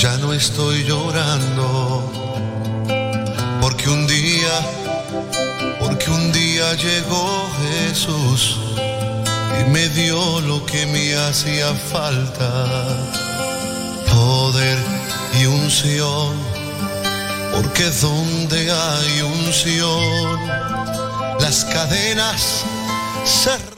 Ya no estoy llorando, porque un día, porque un día llegó Jesús y me dio lo que me hacía falta, poder y unción, porque donde hay unción, las cadenas se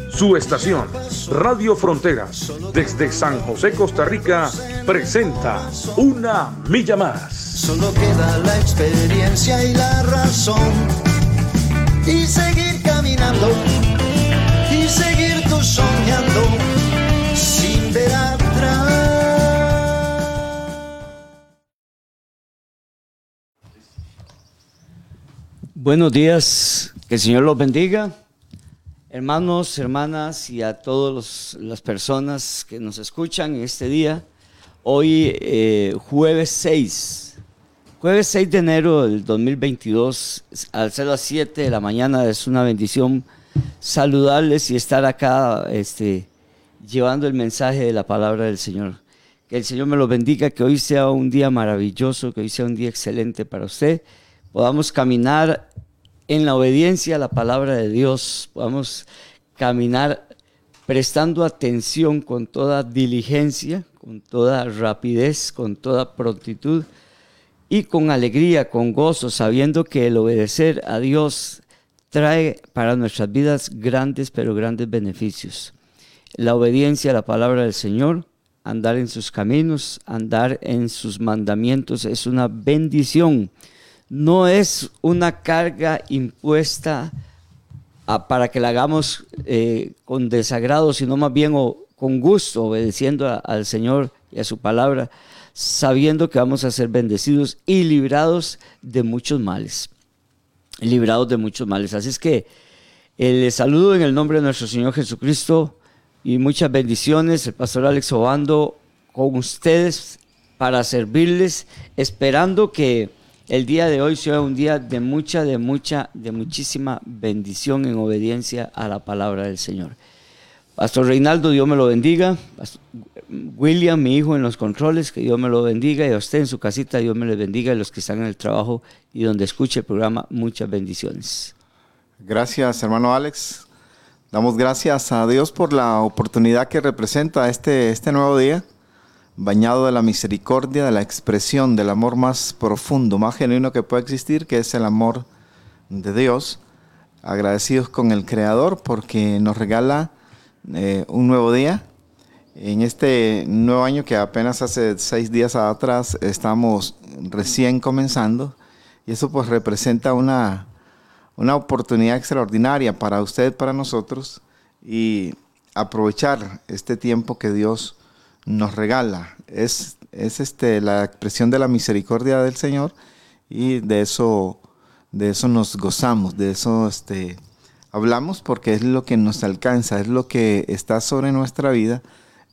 Su estación, Radio Fronteras, desde San José, Costa Rica, presenta Una Milla Más. Solo queda la experiencia y la razón. Y seguir caminando, y seguir tú soñando, sin ver atrás. Buenos días, que el Señor los bendiga. Hermanos, hermanas y a todas las personas que nos escuchan en este día, hoy eh, jueves 6, jueves 6 de enero del 2022, al ser las 7 de la mañana, es una bendición saludarles y estar acá este, llevando el mensaje de la palabra del Señor. Que el Señor me lo bendiga, que hoy sea un día maravilloso, que hoy sea un día excelente para usted. Podamos caminar en la obediencia a la palabra de Dios, podamos caminar prestando atención con toda diligencia, con toda rapidez, con toda prontitud y con alegría, con gozo, sabiendo que el obedecer a Dios trae para nuestras vidas grandes, pero grandes beneficios. La obediencia a la palabra del Señor, andar en sus caminos, andar en sus mandamientos es una bendición no es una carga impuesta para que la hagamos eh, con desagrado, sino más bien con gusto, obedeciendo al Señor y a su palabra, sabiendo que vamos a ser bendecidos y librados de muchos males. Librados de muchos males. Así es que eh, les saludo en el nombre de nuestro Señor Jesucristo y muchas bendiciones. El pastor Alex Obando con ustedes para servirles, esperando que el día de hoy sea un día de mucha, de mucha, de muchísima bendición en obediencia a la palabra del Señor. Pastor Reinaldo, Dios me lo bendiga. William, mi hijo en los controles, que Dios me lo bendiga. Y a usted en su casita, Dios me le bendiga. Y los que están en el trabajo y donde escuche el programa, muchas bendiciones. Gracias, hermano Alex. Damos gracias a Dios por la oportunidad que representa este, este nuevo día bañado de la misericordia, de la expresión del amor más profundo, más genuino que puede existir, que es el amor de Dios. Agradecidos con el Creador porque nos regala eh, un nuevo día. En este nuevo año que apenas hace seis días atrás estamos recién comenzando y eso pues representa una, una oportunidad extraordinaria para usted, para nosotros y aprovechar este tiempo que Dios nos regala. Es, es este, la expresión de la misericordia del Señor y de eso, de eso nos gozamos, de eso este, hablamos porque es lo que nos alcanza, es lo que está sobre nuestra vida,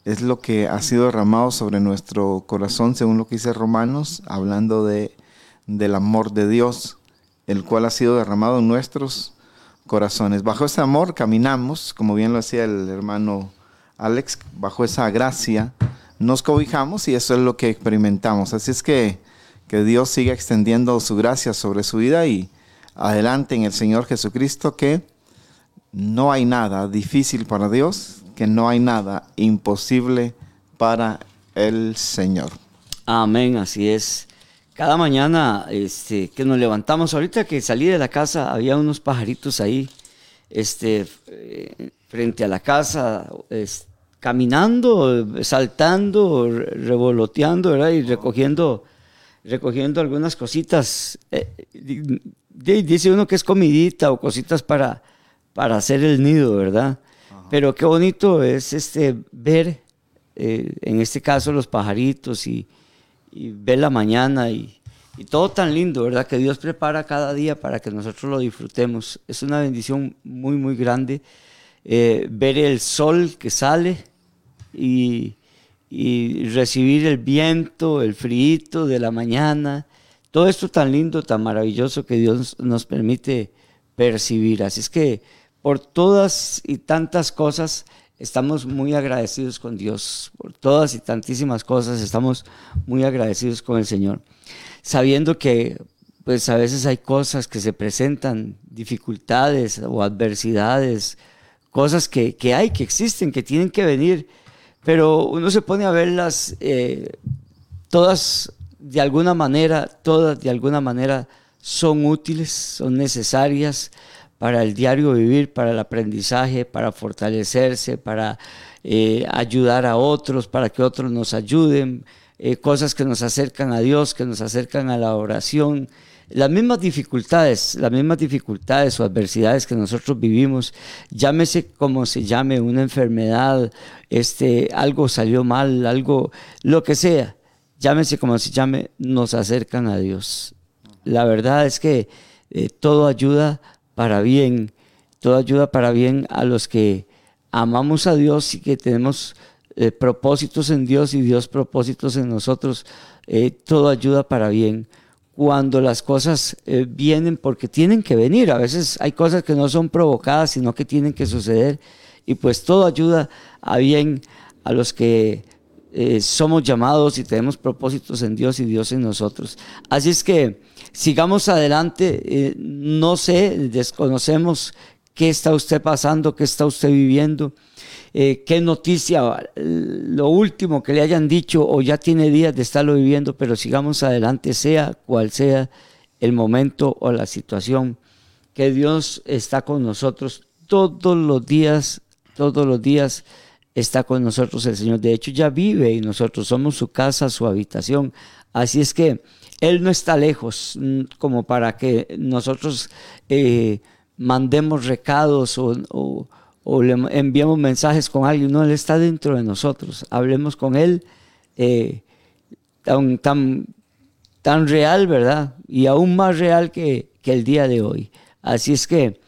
es lo que ha sido derramado sobre nuestro corazón, según lo que dice Romanos, hablando de, del amor de Dios, el cual ha sido derramado en nuestros corazones. Bajo ese amor caminamos, como bien lo hacía el hermano Alex, bajo esa gracia nos cobijamos y eso es lo que experimentamos. Así es que que Dios siga extendiendo su gracia sobre su vida y adelante en el Señor Jesucristo que no hay nada difícil para Dios, que no hay nada imposible para el Señor. Amén, así es. Cada mañana este, que nos levantamos, ahorita que salí de la casa, había unos pajaritos ahí este, eh, frente a la casa, caminando, saltando, revoloteando, ¿verdad? Y recogiendo, recogiendo algunas cositas. Eh, dice uno que es comidita o cositas para, para hacer el nido, ¿verdad? Pero qué bonito es este, ver, eh, en este caso, los pajaritos y, ver la mañana y, todo tan lindo, ¿verdad? Que Dios prepara cada día para que nosotros lo disfrutemos. Es una bendición muy, muy grande eh, ver el sol que sale y, recibir el viento, el frío de la mañana, todo esto tan lindo, tan maravilloso que Dios nos permite percibir. Así es que por todas y tantas cosas estamos muy agradecidos con Dios, por todas y tantísimas cosas estamos muy agradecidos con el Señor, sabiendo que pues a veces hay cosas que se presentan, dificultades o adversidades, cosas que, hay, que existen, que tienen que venir, pero uno se pone a verlas eh, todas de alguna manera, todas de alguna manera son útiles, son necesarias para el diario vivir, para el aprendizaje, para fortalecerse, para eh, ayudar a otros, para que otros nos ayuden, eh, cosas que nos acercan a Dios, que nos acercan a la oración. Las mismas dificultades, las mismas dificultades o adversidades que nosotros vivimos, llámese como se llame, una enfermedad, este, algo salió mal, algo, lo que sea, llámese como se llame, nos acercan a Dios. La verdad es que eh, todo ayuda para bien, todo ayuda para bien a los que amamos a Dios y que tenemos eh, propósitos en Dios y Dios propósitos en nosotros. Eh, todo ayuda para bien cuando las cosas vienen porque tienen que venir. A veces hay cosas que no son provocadas, sino que tienen que suceder. Y pues todo ayuda a bien a los que eh, somos llamados y tenemos propósitos en Dios y Dios en nosotros. Así es que sigamos adelante. Eh, no sé, desconocemos qué está usted pasando, qué está usted viviendo, eh, qué noticia, lo último que le hayan dicho o ya tiene días de estarlo viviendo, pero sigamos adelante, sea cual sea el momento o la situación, que Dios está con nosotros todos los días, todos los días está con nosotros el Señor. De hecho, ya vive y nosotros somos su casa, su habitación. Así es que Él no está lejos mm, como para que nosotros eh, mandemos recados o, le enviemos mensajes con alguien. No, Él está dentro de nosotros. Hablemos con Él eh, tan, tan, tan real, ¿verdad? Y aún más real que, el día de hoy. Así es que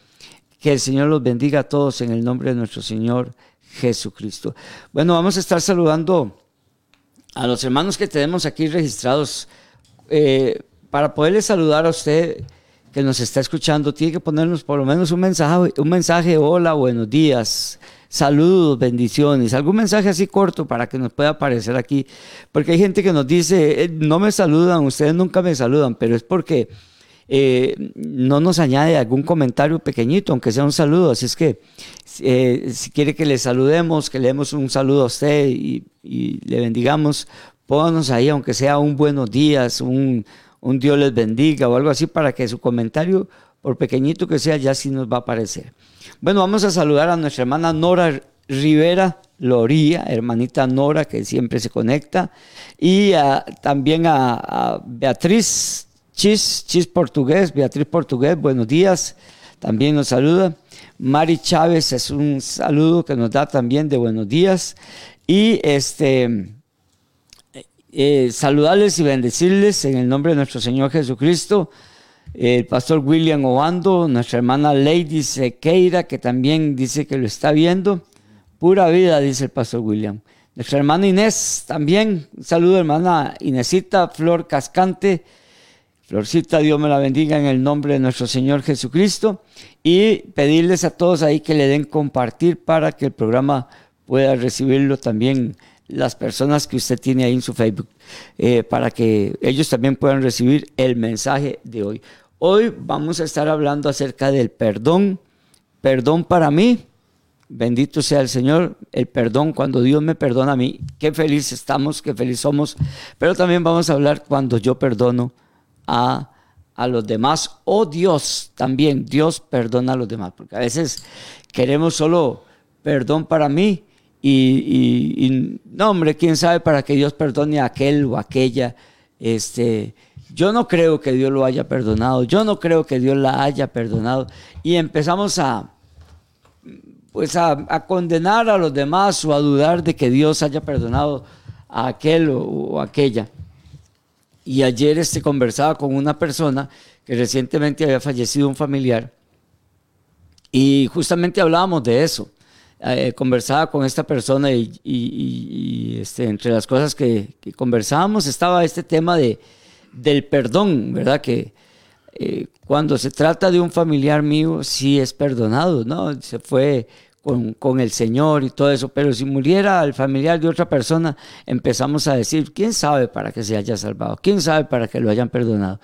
que el Señor los bendiga a todos en el nombre de nuestro Señor Jesucristo. Bueno, vamos a estar saludando a los hermanos que tenemos aquí registrados. Eh, para poderle saludar a usted que nos está escuchando, tiene que ponernos por lo menos un mensaje, un mensaje, hola, buenos días, saludos, bendiciones, algún mensaje así corto para que nos pueda aparecer aquí, porque hay gente que nos dice, eh, no me saludan, ustedes nunca me saludan, pero es porque eh, no nos añade algún comentario pequeñito, aunque sea un saludo. Así es que eh, si quiere que le saludemos, que le demos un saludo a usted y, le bendigamos, pónganos ahí, aunque sea un buenos días, un, un Dios les bendiga o algo así, para que su comentario, por pequeñito que sea, ya sí nos va a aparecer. Bueno, vamos a saludar a nuestra hermana Nora Rivera Loría, hermanita Nora, que siempre se conecta, y también a, a Beatriz Chis, Chis Portugués, Beatriz Portugués, buenos días, también nos saluda. Mari Chávez es un saludo que nos da también de buenos días. Y este, eh, saludarles y bendecirles en el nombre de nuestro Señor Jesucristo. El pastor William Obando, nuestra hermana Lady Sequeira, que también dice que lo está viendo. Pura vida, dice el pastor William. Nuestra hermana Inés también. Un saludo, hermana Inesita Flor Cascante Florcita, Dios me la bendiga en el nombre de nuestro Señor Jesucristo y pedirles a todos ahí que le den compartir para que el programa pueda recibirlo también las personas que usted tiene ahí en su Facebook, eh, para que ellos también puedan recibir el mensaje de hoy. Hoy vamos a estar hablando acerca del perdón, perdón para mí, bendito sea el Señor, el perdón cuando Dios me perdona a mí, qué feliz estamos, qué feliz somos, pero también vamos a hablar cuando yo perdono a, los demás. O Dios también. Dios perdona a los demás, porque a veces queremos solo perdón para mí y, no, hombre, quién sabe para que Dios perdone a aquel o aquella. Este, yo no creo que Dios lo haya perdonado, yo no creo que Dios la haya perdonado. Y empezamos a, pues a, condenar a los demás o a dudar de que Dios haya perdonado a aquel o, aquella. Y ayer este, conversaba con una persona que recientemente había fallecido un familiar y justamente hablábamos de eso. Eh, conversaba con esta persona y, este, entre las cosas que, conversábamos estaba este tema de, del perdón, ¿verdad? Que eh, cuando se trata de un familiar mío, sí es perdonado, ¿no? Se fue con, con, el Señor y todo eso, pero si muriera el familiar de otra persona, empezamos a decir, ¿quién sabe para que se haya salvado? ¿Quién sabe para que lo hayan perdonado?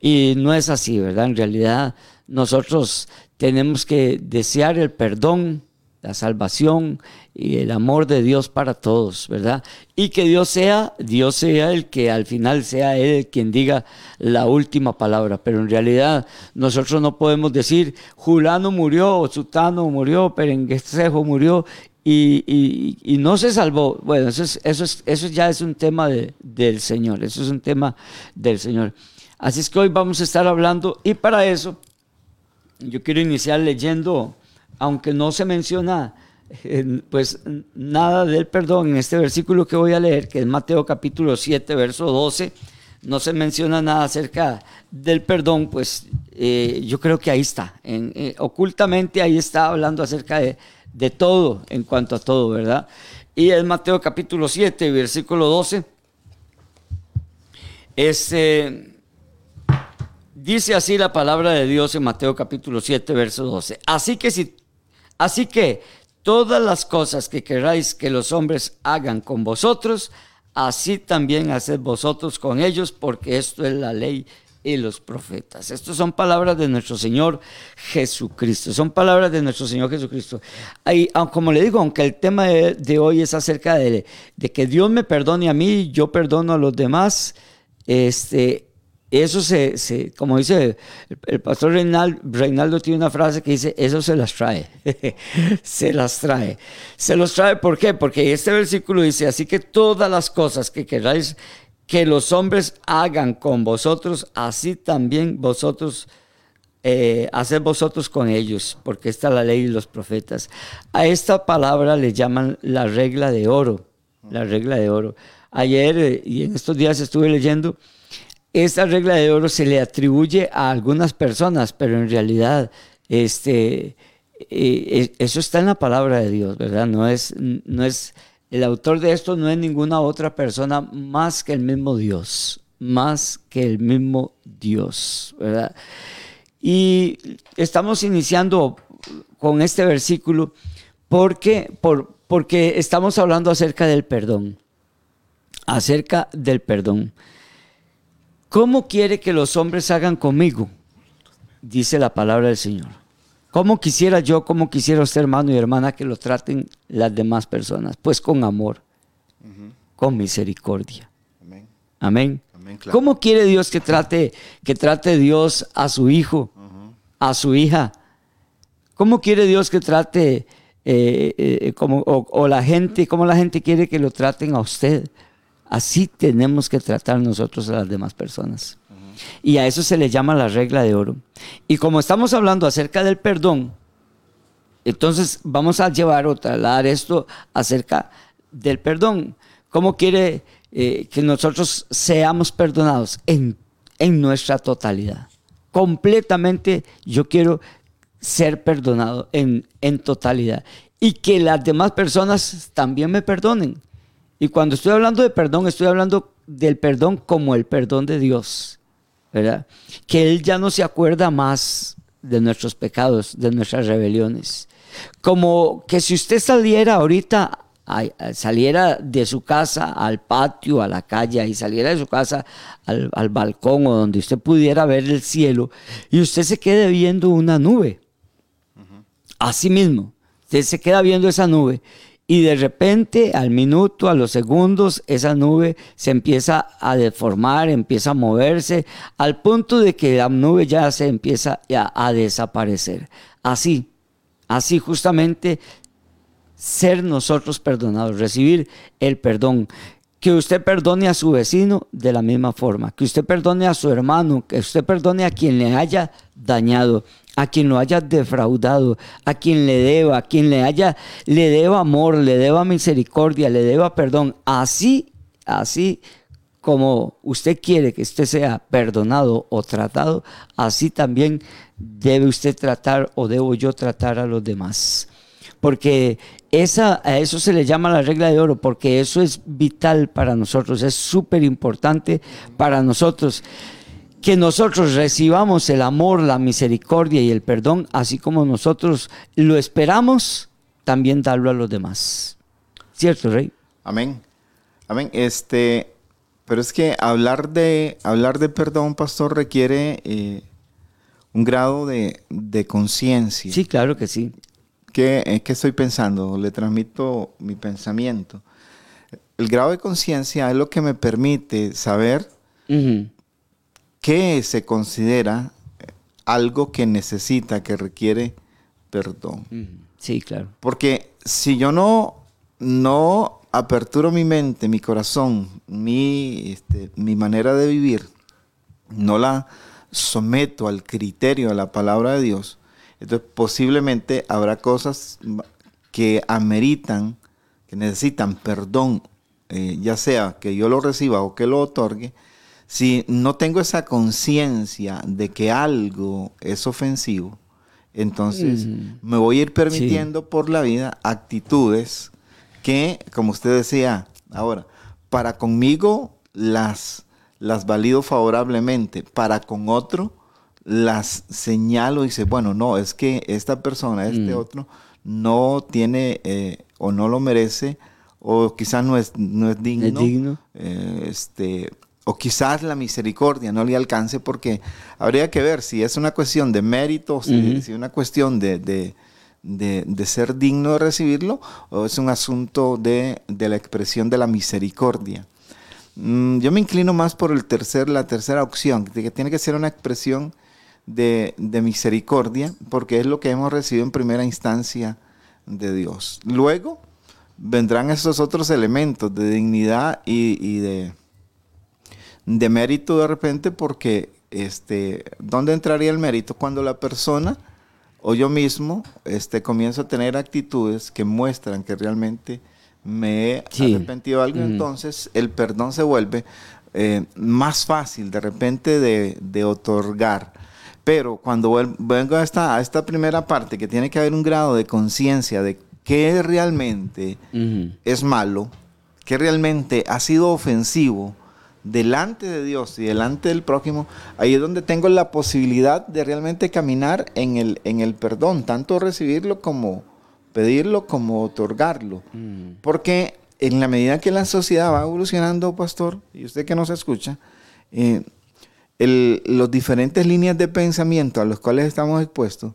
Y no es así, ¿verdad? En realidad nosotros tenemos que desear el perdón la salvación y el amor de Dios para todos, ¿verdad? Y que Dios sea, Dios sea el que al final sea Él quien diga la última palabra. Pero en realidad nosotros no podemos decir, Julano murió, Sutano murió, Perenguestejo murió y, y, no se salvó. Bueno, eso, es, eso, es, eso ya es un tema del Señor, eso es un tema del Señor. Así es que hoy vamos a estar hablando y para eso yo quiero iniciar leyendo aunque no se menciona eh, pues nada del perdón en este versículo que voy a leer, que es Mateo capítulo 7, verso 12, no se menciona nada acerca del perdón, pues eh, yo creo que ahí está, eh, ocultamente ahí está hablando acerca de, de, todo, en cuanto a todo, ¿verdad? Y es Mateo capítulo 7, versículo 12. Este Dice así la palabra de Dios en Mateo capítulo 7, verso 12. Así que si Así que todas las cosas que queráis que los hombres hagan con vosotros, así también haced vosotros con ellos, porque esto es la ley y los profetas. Estas son palabras de nuestro Señor Jesucristo. Son palabras de nuestro Señor Jesucristo. Como le digo, aunque el tema de, hoy es acerca de, de, que Dios me perdone a mí, yo perdono a los demás, este, eso se, como dice el, pastor Reinaldo, tiene una frase que dice, eso se las trae, se las trae. Se los trae, ¿por qué? Porque este versículo dice, así que todas las cosas que queráis que los hombres hagan con vosotros, así también vosotros eh, haced vosotros con ellos, porque esta es la ley de los profetas. A esta palabra le llaman la regla de oro, la regla de oro. Ayer eh, y en estos días estuve leyendo esta regla de oro se le atribuye a algunas personas, pero en realidad este, eh, eso está en la palabra de Dios, ¿verdad? No es, no es, el autor de esto no es ninguna otra persona más que el mismo Dios, más que el mismo Dios, ¿verdad? Y estamos iniciando con este versículo porque, por, porque estamos hablando acerca del perdón, acerca del perdón. ¿Cómo quiere que los hombres hagan conmigo? Dice la palabra del Señor. ¿Cómo quisiera yo, cómo quisiera usted, hermano y hermana, que lo traten las demás personas? Pues con amor, con misericordia. Amén. ¿Cómo quiere Dios que trate, que trate Dios a su hijo, a su hija? ¿Cómo quiere Dios que trate eh, eh, como, o, la gente, cómo la gente quiere que lo traten a usted? Así tenemos que tratar nosotros a las demás personas. Y a eso se le llama la regla de oro. Y como estamos hablando acerca del perdón, entonces vamos a llevar o trasladar esto acerca del perdón. ¿Cómo quiere eh, que nosotros seamos perdonados? En, en nuestra totalidad. Completamente yo quiero ser perdonado en, en totalidad. Y que las demás personas también me perdonen. Y cuando estoy hablando de perdón, estoy hablando del perdón como el perdón de Dios, ¿verdad? Que Él ya no se acuerda más de nuestros pecados, de nuestras rebeliones. Como que si usted saliera ahorita, saliera de su casa al patio, a la calle, y saliera de su casa al, al balcón o donde usted pudiera ver el cielo, y usted se quede viendo una nube. Así mismo, usted se queda viendo esa nube y de repente, al minuto, a los segundos, esa nube se empieza a deformar, empieza a moverse, al punto de que la nube ya se empieza a, desaparecer. Así, así justamente ser nosotros perdonados, recibir el perdón. Que usted perdone a su vecino de la misma forma, que usted perdone a su hermano, que usted perdone a quien le haya dañado. A quien lo haya defraudado, a quien le deba, a quien le haya, le deba amor, le deba misericordia, le deba perdón. Así, así como usted quiere que usted sea perdonado o tratado, así también debe usted tratar o debo yo tratar a los demás. Porque esa, a eso se le llama la regla de oro, porque eso es vital para nosotros, es súper importante para nosotros que nosotros recibamos el amor, la misericordia y el perdón, así como nosotros lo esperamos, también darlo a los demás. ¿Cierto, Rey? Amén. Amén. Este, pero es que hablar de, hablar de perdón, pastor, requiere eh, un grado de, conciencia. Sí, claro que sí. ¿Qué, ¿Qué, estoy pensando? Le transmito mi pensamiento. El grado de conciencia es lo que me permite saber qué se considera algo que necesita, que requiere perdón. Sí, claro. Porque si yo no, no aperturo mi mente, mi corazón, mi, este, mi manera de vivir, no la someto al criterio de la palabra de Dios, entonces posiblemente habrá cosas que ameritan, que necesitan perdón, eh, ya sea que yo lo reciba o que lo otorgue, si no tengo esa conciencia de que algo es ofensivo, entonces mm. me voy a ir permitiendo por la vida actitudes que, como usted decía ahora, para conmigo las, las valido favorablemente, para con otro las señalo y dice, bueno, no, es que esta persona, este mm. otro, no tiene eh, o no lo merece o quizás no es, no es digno. digno? Eh, este, o quizás la misericordia no le alcance porque habría que ver si es una cuestión de méritos, si es una cuestión de, de, ser digno de recibirlo o es un asunto de, la expresión de la misericordia. Mm, yo me inclino más por el tercer, la tercera opción, que tiene que ser una expresión de, misericordia, porque es lo que hemos recibido en primera instancia de Dios. Luego vendrán esos otros elementos de dignidad y, de, de mérito de repente, porque este, ¿dónde entraría el mérito? Cuando la persona o yo mismo este, comienzo a tener actitudes que muestran que realmente me he arrepentido de algo, entonces el perdón se vuelve eh, más fácil de repente de, otorgar. Pero cuando vengo a esta, a esta primera parte, que tiene que haber un grado de conciencia de qué realmente es malo, qué realmente ha sido ofensivo, delante de Dios y delante del prójimo, ahí es donde tengo la posibilidad de realmente caminar en el, en el perdón, tanto recibirlo como pedirlo como otorgarlo. Mm. Porque en la medida que la sociedad va evolucionando, pastor, y usted que nos escucha, eh, los diferentes líneas de pensamiento a los cuales estamos expuestos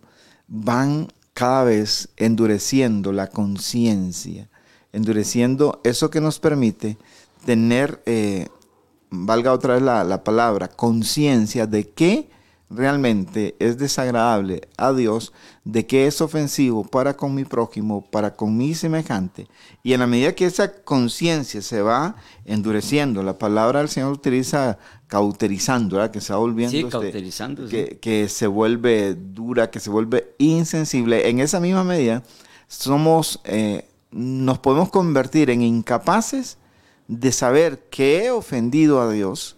van cada vez endureciendo la conciencia, endureciendo eso que nos permite tener eh, valga otra vez la, palabra, conciencia de que realmente es desagradable a Dios, de que es ofensivo para con mi prójimo, para con mi semejante. Y en la medida que esa conciencia se va endureciendo, la palabra del Señor utiliza cauterizando, que se va volviendo, sí, este, cauterizando, que, que, se vuelve dura, que se vuelve insensible. En esa misma medida, somos, eh, nos podemos convertir en incapaces de saber que he ofendido a Dios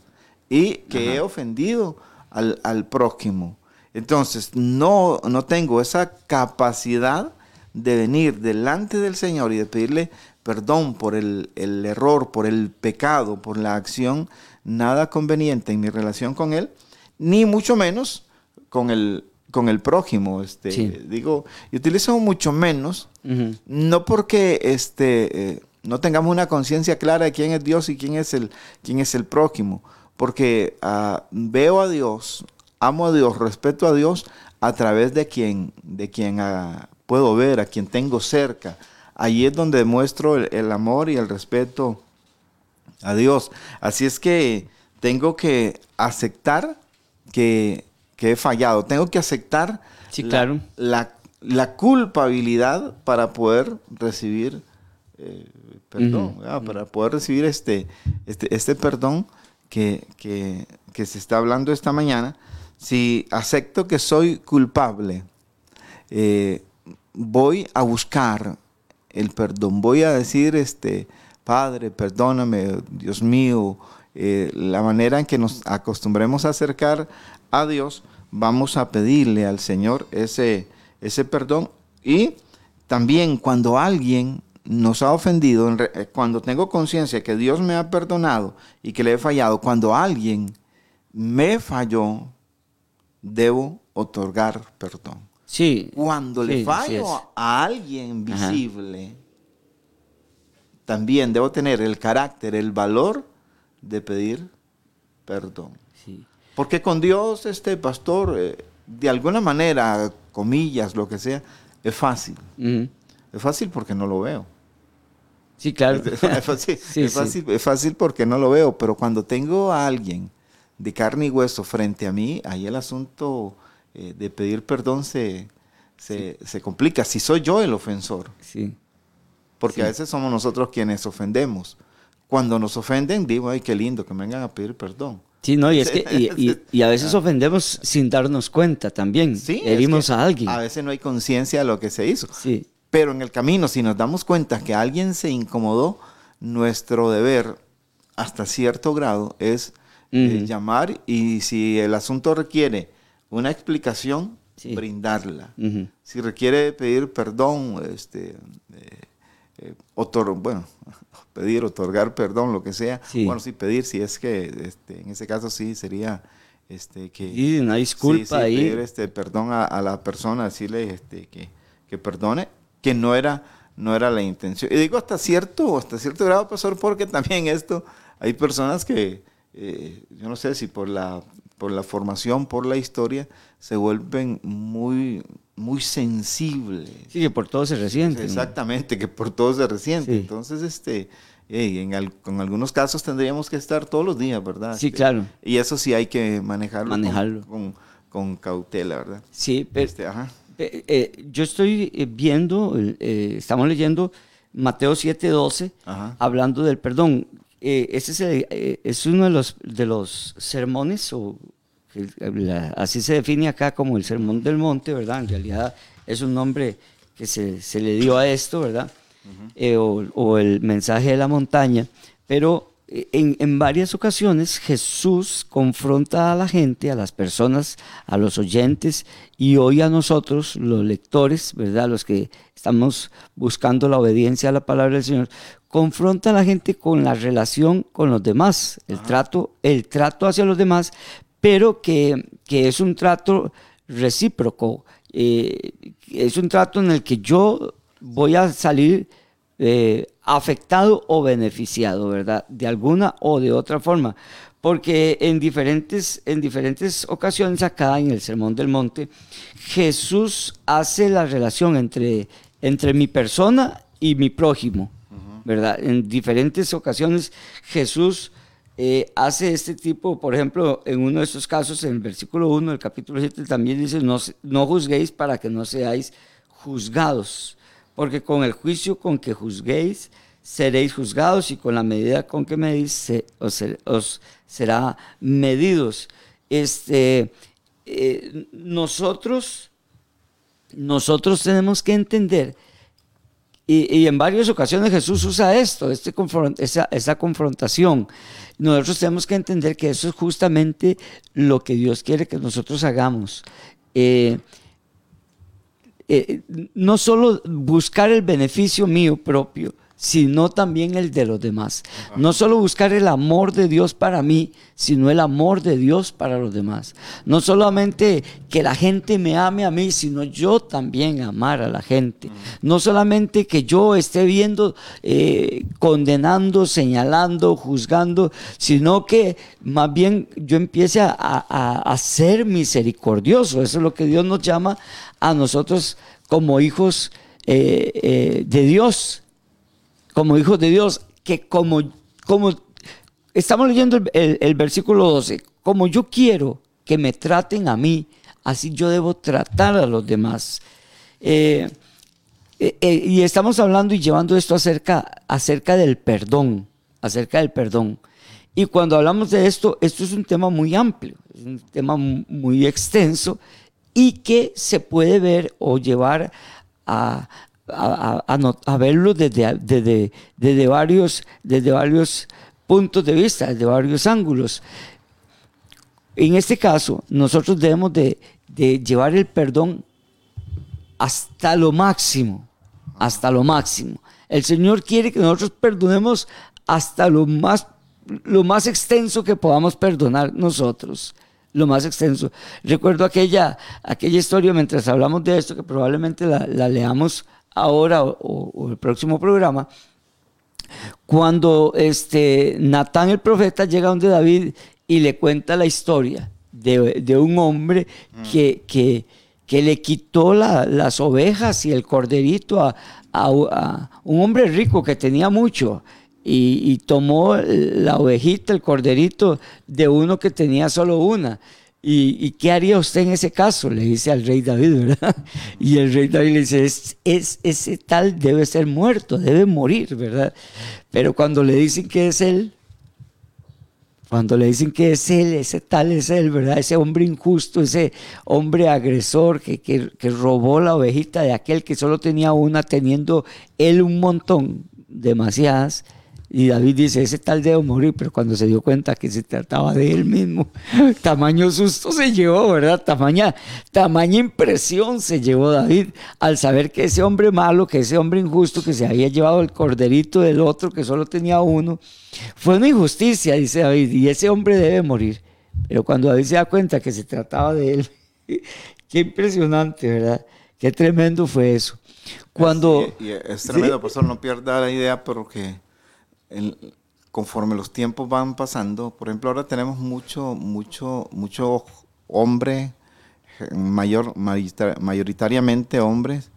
y que he ofendido al, prójimo. Entonces, no, no tengo esa capacidad de venir delante del Señor y de pedirle perdón por el, error, por el pecado, por la acción nada conveniente en mi relación con Él, ni mucho menos con el, con el prójimo. Este, Digo, y utilizo mucho menos, no porque este, eh, no tengamos una conciencia clara de quién es Dios y quién es el, quién es el prójimo. Porque ah, veo a Dios, amo a Dios, respeto a Dios a través de quien, de quien ah, puedo ver, a quien tengo cerca. Allí es donde demuestro el, amor y el respeto a Dios. Así es que tengo que aceptar que, he fallado. Tengo que aceptar la, la, culpabilidad para poder recibir eh, perdón, para poder recibir este, este, este perdón que, se está hablando esta mañana, si acepto que soy culpable, eh, voy a buscar el perdón, voy a decir, este, Padre, perdóname, Dios mío, eh, la manera en que nos acostumbremos a acercar a Dios, vamos a pedirle al Señor ese, ese perdón. Y también cuando alguien nos ha ofendido, eh, cuando tengo conciencia que Dios me ha perdonado y que le he fallado, cuando alguien me falló, debo otorgar perdón. Sí. Cuando le fallo a alguien visible, también debo tener el carácter, el valor de pedir perdón. Sí. Porque con Dios, este pastor, eh, de alguna manera, comillas, lo que sea, es fácil. Es fácil porque no lo veo. Sí, claro. Es, fácil, es, fácil, porque no lo veo, pero cuando tengo a alguien de carne y hueso frente a mí, ahí el asunto eh, de pedir perdón se, se, se, complica. Si soy yo el ofensor. Sí. Porque a veces somos nosotros quienes ofendemos. Cuando nos ofenden, digo, ay, qué lindo que me vengan a pedir perdón. Sí, no, y es que y, a veces ofendemos sin darnos cuenta también. Sí, Herimos a alguien. A veces no hay conciencia de lo que se hizo. Sí. Pero en el camino, si nos damos cuenta que alguien se incomodó, nuestro deber hasta cierto grado es eh, llamar y si el asunto requiere una explicación, brindarla. Si requiere pedir perdón, este, eh, eh, bueno, pedir, otorgar perdón, lo que sea. Bueno, sí, pedir, si es que este, en ese caso sí sería este, que... Y una disculpa ahí. Pedir este, perdón a, la persona, decirle este, que, que perdone que no era, no era la intención. Y digo hasta cierto, hasta cierto grado, pastor, porque también esto, hay personas que, eh, yo no sé si por la, por la formación, por la historia, se vuelven muy, muy sensibles. Sí, que por todo se resiente. Exactamente, que por todo se resiente. Entonces, este, en, algunos casos tendríamos que estar todos los días, ¿verdad? Sí, este, claro. Y eso sí hay que manejarlo, manejarlo. Con, cautela, ¿verdad? Sí, pero, este, ajá. Eh, eh, yo estoy eh, viendo, estamos leyendo Mateo 7:12, hablando del perdón. ese es, uno de los, de los sermones, o así se define acá como el sermón del monte, ¿verdad? En realidad es un nombre que se, se le dio a esto, ¿verdad? o, o, el mensaje de la montaña, pero en, varias ocasiones Jesús confronta a la gente, a las personas, a los oyentes y hoy a nosotros, los lectores, ¿verdad? Los que estamos buscando la obediencia a la palabra del Señor, confronta a la gente con la relación con los demás, el trato, el trato hacia los demás, pero que, es un trato recíproco, eh, es un trato en el que yo voy a salir eh, afectado o beneficiado, ¿verdad? De alguna o de otra forma. Porque en diferentes, en diferentes ocasiones acá en el Sermón del Monte, Jesús hace la relación entre, entre mi persona y mi prójimo, ¿verdad? En diferentes ocasiones Jesús eh, hace este tipo, por ejemplo, en uno de estos casos, en el versículo 1 del capítulo 7 también dice, no, no juzguéis para que no seáis juzgados porque con el juicio con que juzguéis seréis juzgados y con la medida con que medís os, será medidos. Este, eh, nosotros, nosotros tenemos que entender, y, en varias ocasiones Jesús usa esto, este esa, confrontación. Nosotros tenemos que entender que eso es justamente lo que Dios quiere que nosotros hagamos. Eh, eh, no solo buscar el beneficio mío propio, sino también el de los demás. No solo buscar el amor de Dios para mí, sino el amor de Dios para los demás. No solamente que la gente me ame a mí, sino yo también amar a la gente. No solamente que yo esté viendo, eh, condenando, señalando, juzgando, sino que más bien yo empiece a, a ser misericordioso. Eso es lo que Dios nos llama a nosotros como hijos eh, eh, de Dios, como hijos de Dios, que como, como estamos leyendo el, versículo 12, como yo quiero que me traten a mí, así yo debo tratar a los demás. Eh, y estamos hablando y llevando esto acerca, acerca del perdón, acerca del perdón. Y cuando hablamos de esto, esto es un tema muy amplio, es un tema muy extenso y que se puede ver o llevar a, a, verlo desde, desde, desde, varios, desde varios puntos de vista, desde varios ángulos. En este caso, nosotros debemos de, de llevar el perdón hasta lo máximo, hasta lo máximo. El Señor quiere que nosotros perdonemos hasta lo más, lo más extenso que podamos perdonar nosotros. Lo más extenso. Recuerdo aquella, aquella historia mientras hablamos de esto, que probablemente la, leamos ahora o, el próximo programa, cuando este, Natán el profeta llega donde David y le cuenta la historia de, un hombre mm. que, que, que, le quitó las ovejas y el corderito a, a, un hombre rico que tenía mucho. Y, tomó la ovejita, el corderito de uno que tenía solo una. ¿Y, qué haría usted en ese caso? Le dice al rey David, ¿verdad? Y el rey David le dice, es, es, ese tal debe ser muerto, debe morir, ¿verdad? Pero cuando le dicen que es él, cuando le dicen que es él, ese tal es él, ¿verdad? Ese hombre injusto, ese hombre agresor que, que, robó la ovejita de aquel que solo tenía una, teniendo él un montón, demasiadas. Y David dice, ese tal debe morir, pero cuando se dio cuenta que se trataba de él mismo, tamaño susto se llevó, ¿verdad? Tamaña, tamaña impresión se llevó David al saber que ese hombre malo, que ese hombre injusto que se había llevado el corderito del otro que solo tenía uno, fue una injusticia, dice David, y ese hombre debe morir. Pero cuando David se da cuenta que se trataba de él, qué impresionante, ¿verdad? Qué tremendo fue eso. Cuando, es tremendo, pastor, no pierda la idea porque conforme los tiempos van pasando, por ejemplo, ahora tenemos mucho, mucho, mucho hombre, mayor, mayoritariamente hombres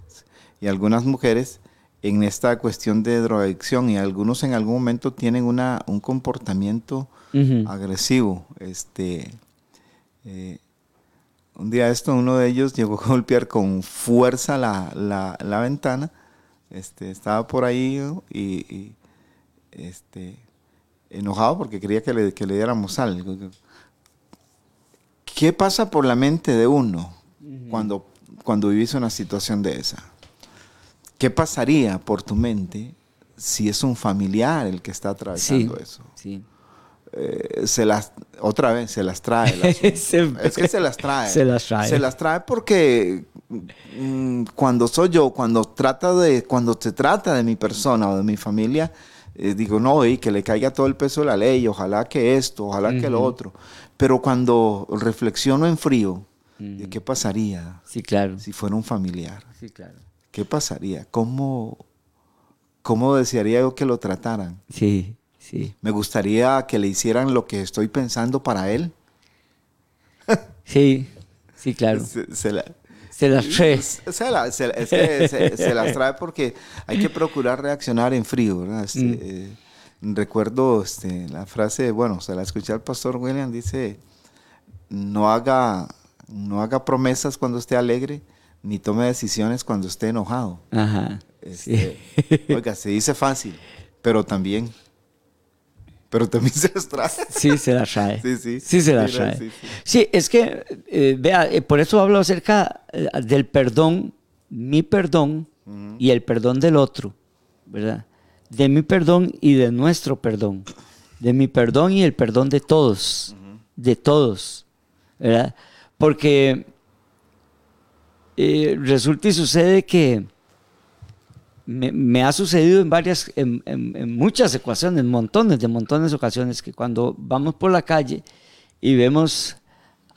y algunas mujeres en esta cuestión de drogadicción y algunos en algún momento tienen una, un comportamiento agresivo. Este, eh, un día esto, uno de ellos llegó a golpear con fuerza la, la, ventana. Este, estaba por ahí y, este, enojado porque quería que le, que le diéramos algo. ¿Qué pasa por la mente de uno cuando, cuando vivís una situación de esa? ¿Qué pasaría por tu mente si es un familiar el que está atravesando eso? Sí. Eh, se las otra vez se las trae es que se las trae se las trae se las trae porque mm, cuando soy yo cuando trata de cuando se trata de mi persona o de mi familia eh, digo no y que le caiga todo el peso de la ley ojalá que esto ojalá que lo otro pero cuando reflexiono en frío de qué pasaría sí, claro. si fuera un familiar sí claro ¿qué pasaría? ¿Cómo, cómo desearía yo que lo trataran? Sí, sí. Me gustaría que le hicieran lo que estoy pensando para él. sí, sí, claro. Se, las trae. Se, las trae porque hay que procurar reaccionar en frío, ¿verdad? Este, mm. eh, recuerdo este, la frase, bueno, se la escuché al pastor William, dice, no haga, no haga promesas cuando esté alegre, ni tome decisiones cuando esté enojado. Ajá. Este, oiga, se dice fácil, pero también. Pero también se las trae. Sí, se las trae. Sí, sí. Sí, se las trae. Sí, es que, eh, vea, eh, por eso hablo acerca eh, del perdón, mi perdón y el perdón del otro, ¿verdad? De mi perdón y de nuestro perdón. De mi perdón y el perdón de todos. De todos, ¿verdad? Porque resulta y sucede que me, ha sucedido en varias, en, muchas ecuaciones, montones de montones de ocasiones, que cuando vamos por la calle y vemos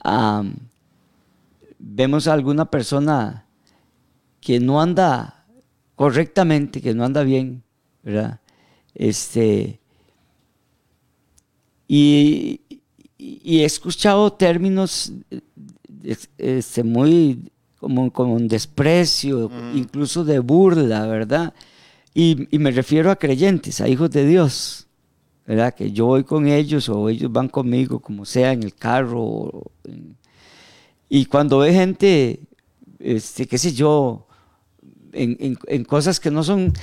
a, vemos alguna persona que no anda correctamente, que no anda bien, ¿verdad? Este, y, he escuchado términos este, muy como, como un desprecio, incluso de burla, ¿verdad? Y, y, me refiero a creyentes, a hijos de Dios, ¿verdad? Que yo voy con ellos o ellos van conmigo, como sea, en el carro. y cuando ve gente, este, qué sé yo, en, en, en cosas que no son,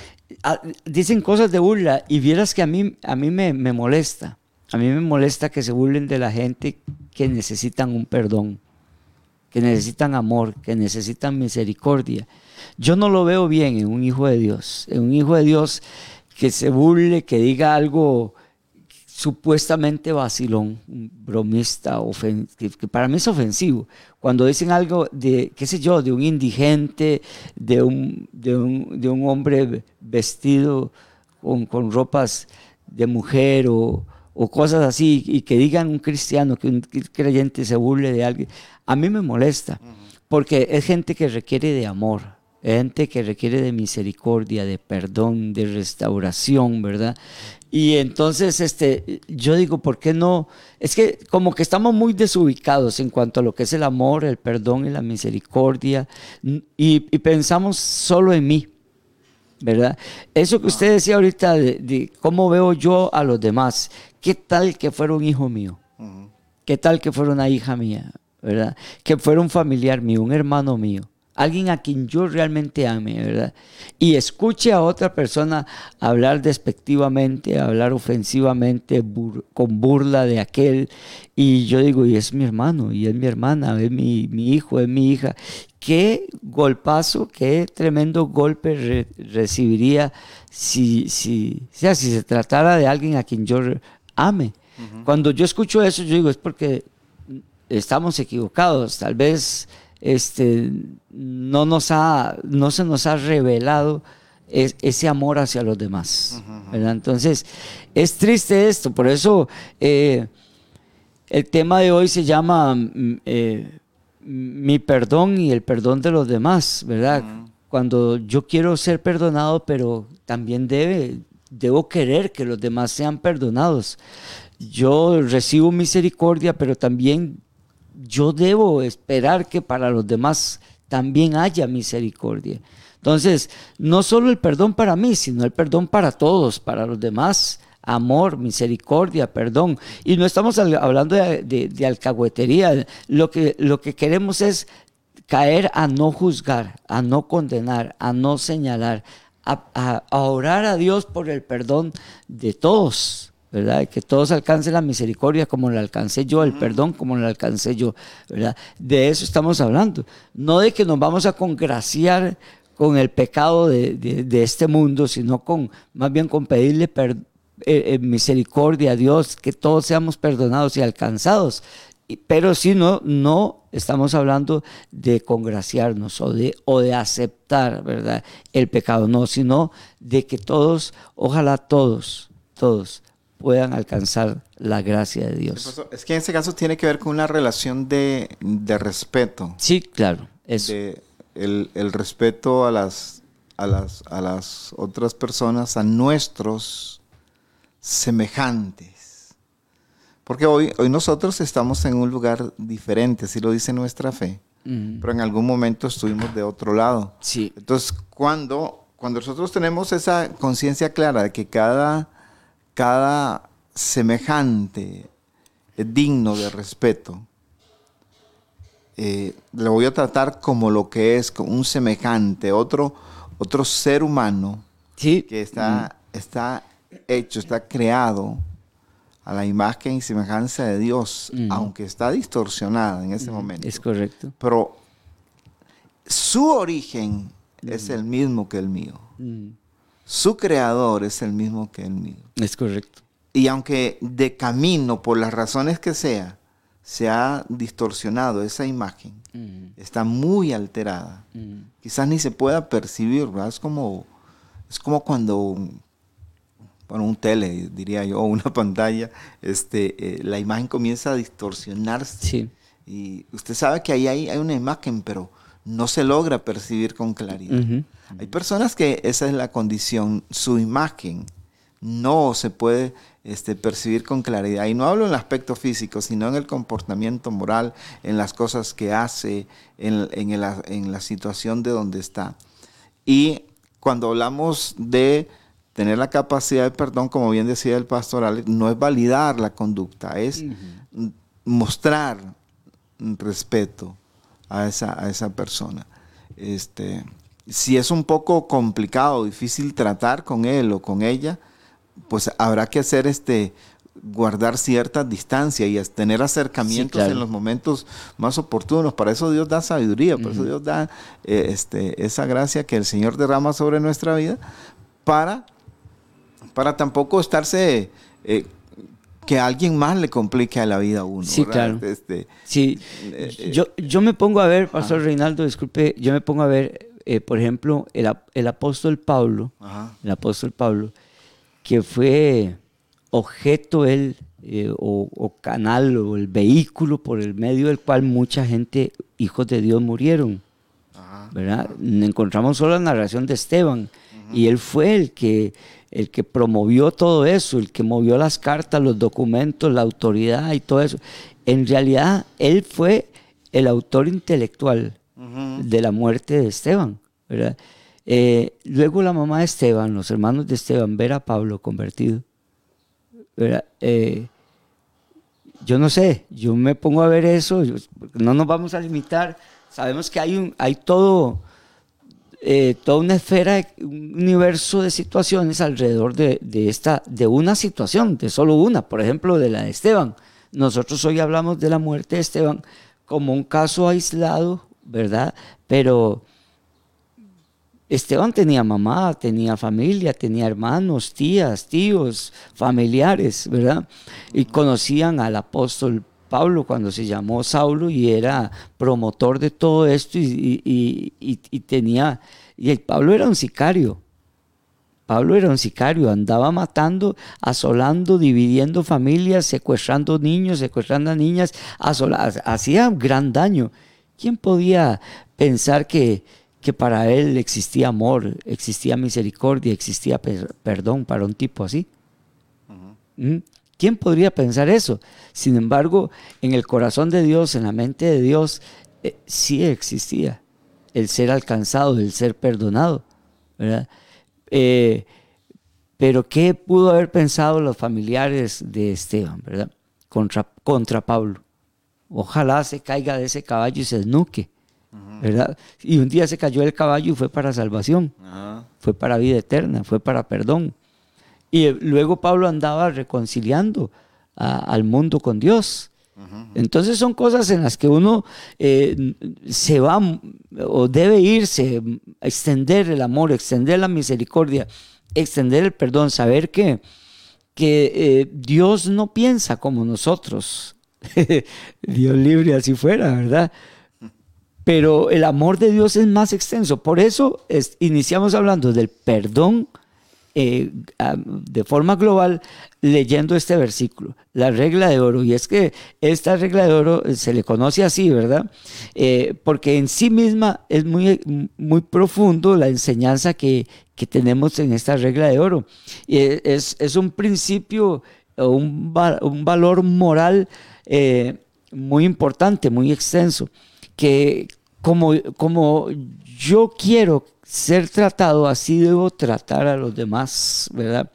dicen cosas de burla y vieras que a mí, a mí me, me molesta. A mí me molesta que se burlen de la gente que necesitan un perdón, que necesitan amor, que necesitan misericordia. Yo no lo veo bien en un hijo de Dios, en un hijo de Dios que se burle, que diga algo supuestamente vacilón, bromista, que, para mí es ofensivo. Cuando dicen algo de, qué sé yo, de un indigente, de un, de un, hombre vestido con, ropas de mujer o, o, cosas así, y que digan un cristiano, que un creyente se burle de alguien, a mí me molesta, porque es gente que requiere de amor gente que requiere de misericordia, de perdón, de restauración, ¿verdad? Y entonces, este, yo digo, ¿por qué no? Es que como que estamos muy desubicados en cuanto a lo que es el amor, el perdón y la misericordia, y, pensamos solo en mí, ¿verdad? Eso que usted decía ahorita de, cómo veo yo a los demás, ¿qué tal que fuera un hijo mío? ¿Qué tal que fuera una hija mía? ¿Verdad? Que fuera un familiar mío, un hermano mío alguien a quien yo realmente ame, ¿verdad? Y escuche a otra persona hablar despectivamente, hablar ofensivamente, con burla de aquel, y yo digo, y es mi hermano, y es mi hermana, es mi, hijo, es mi hija. Qué golpazo, qué tremendo golpe recibiría si, si, sea, si se tratara de alguien a quien yo ame. Cuando yo escucho eso, yo digo, es porque estamos equivocados, tal vez este, no, nos ha, no se nos ha revelado ese amor hacia los demás. Entonces, es triste esto, por eso eh, el tema de hoy se llama mm, eh, mi perdón y el perdón de los demás, ¿verdad? Cuando yo quiero ser perdonado, pero también debe, debo querer que los demás sean perdonados. Yo recibo misericordia, pero también yo debo esperar que para los demás también haya misericordia. Entonces, no solo el perdón para mí, sino el perdón para todos, para los demás. Amor, misericordia, perdón. Y no estamos hablando de, alcahuetería. Lo que, lo que queremos es caer a no juzgar, a no condenar, a no señalar, a orar a Dios por el perdón de todos ¿verdad? Que todos alcancen la misericordia como la alcancé yo, el perdón como la alcancé yo, ¿verdad? De eso estamos hablando. No de que nos vamos a congraciar con el pecado de, este mundo, sino con, más bien con pedirle eh, eh, misericordia a Dios, que todos seamos perdonados y alcanzados. Pero si no, no estamos hablando de congraciarnos o de, o de aceptar, ¿verdad? El pecado, no, sino de que todos, ojalá todos, todos, puedan alcanzar la gracia de Dios. Es que en ese caso tiene que ver con una relación de, respeto. Sí, claro. Eso. el, respeto a las, a, las, a las otras personas, a nuestros semejantes. Porque hoy, hoy nosotros estamos en un lugar diferente, así lo dice nuestra fe. Pero en algún momento estuvimos de otro lado. Sí. Entonces, cuando, cuando nosotros tenemos esa conciencia clara de que cada cada semejante es digno de respeto. Eh, lo voy a tratar como lo que es, como un semejante, otro, otro ser humano que está, mm. está hecho, está creado a la imagen y semejanza de Dios, aunque está distorsionada en ese momento. Es correcto. Pero su origen es el mismo que el mío su creador es el mismo que el mío. Es correcto. Y aunque de camino, por las razones que sea, se ha distorsionado esa imagen, está muy alterada. Quizás ni se pueda percibir, ¿verdad? Es como, es como cuando, bueno, un tele, diría yo, una pantalla, este, eh, la imagen comienza a distorsionarse. Sí. Y usted sabe que ahí hay, hay una imagen, pero no se logra percibir con claridad. Hay personas que esa es la condición, su imagen no se puede este, percibir con claridad. Y no hablo en el aspecto físico, sino en el comportamiento moral, en las cosas que hace, en, la situación de donde está. Y cuando hablamos de tener la capacidad de perdón, como bien decía el pastor Alex, no es validar la conducta, es mostrar respeto a esa, a esa persona. Este, si es un poco complicado, difícil tratar con él o con ella, pues habrá que hacer este, guardar cierta distancia y tener acercamientos en los momentos más oportunos. Para eso Dios da sabiduría, por eso Dios da eh, este, esa gracia que el Señor derrama sobre nuestra vida para, para tampoco estarse... Eh, que alguien más le complique a la vida a uno. Sí, claro. Este, sí, eh, yo, yo me pongo a ver, Pastor Reinaldo, disculpe, yo me pongo a ver, por ejemplo, el, el apóstol Pablo, el apóstol Pablo, que fue objeto él eh, o, canal o el vehículo por el medio del cual mucha gente, hijos de Dios, murieron. ¿verdad? Encontramos solo la narración de Esteban y él fue el que, el que promovió todo eso, el que movió las cartas, los documentos, la autoridad y todo eso. En realidad, él fue el autor intelectual de la muerte de Esteban. ¿verdad? Eh, luego la mamá de Esteban, los hermanos de Esteban, ver a Pablo convertido eh, yo no sé, yo me pongo a ver eso, no nos vamos a limitar, sabemos que hay, un, hay todo, eh, toda una esfera, un universo de situaciones alrededor de, esta, de una situación, de solo una, por ejemplo, de la de Esteban. Nosotros hoy hablamos de la muerte de Esteban como un caso aislado, ¿verdad? Pero Esteban tenía mamá, tenía familia, tenía hermanos, tías, tíos, familiares, ¿verdad? Y conocían al apóstol Pablo cuando se llamó Saulo y era promotor de todo esto y, tenía, y el Pablo era un sicario. Pablo era un sicario, andaba matando, asolando, dividiendo familias, secuestrando niños, secuestrando a niñas, hacía gran daño. ¿Quién podía pensar que, que para él existía amor, existía misericordia, existía perdón para un tipo así. ¿Mm? ¿Quién podría pensar eso? Sin embargo, en el corazón de Dios, en la mente de Dios, eh, sí existía el ser alcanzado, el ser perdonado. Eh, pero ¿qué pudo haber pensado los familiares de Esteban, verdad? Contra, contra Pablo. Ojalá se caiga de ese caballo y se desnuque. ¿verdad? Y un día se cayó el caballo y fue para salvación, fue para vida eterna, fue para perdón. Y luego Pablo andaba reconciliando al mundo con Dios. Entonces son cosas en las que uno eh, se va o debe irse, extender el amor, extender la misericordia, extender el perdón, saber que, que eh, Dios no piensa como nosotros. Dios libre así fuera, ¿verdad? pero el amor de Dios es más extenso. Por eso iniciamos hablando del perdón eh, de forma global leyendo este versículo, la regla de oro. Y es que esta regla de oro eh, se le conoce así, ¿verdad? Eh, porque en sí misma es muy, muy profundo la enseñanza que, tenemos en esta regla de oro. Y es, un principio, un, un valor moral muy importante, muy extenso que como, como yo quiero ser tratado, así debo tratar a los demás, ¿verdad?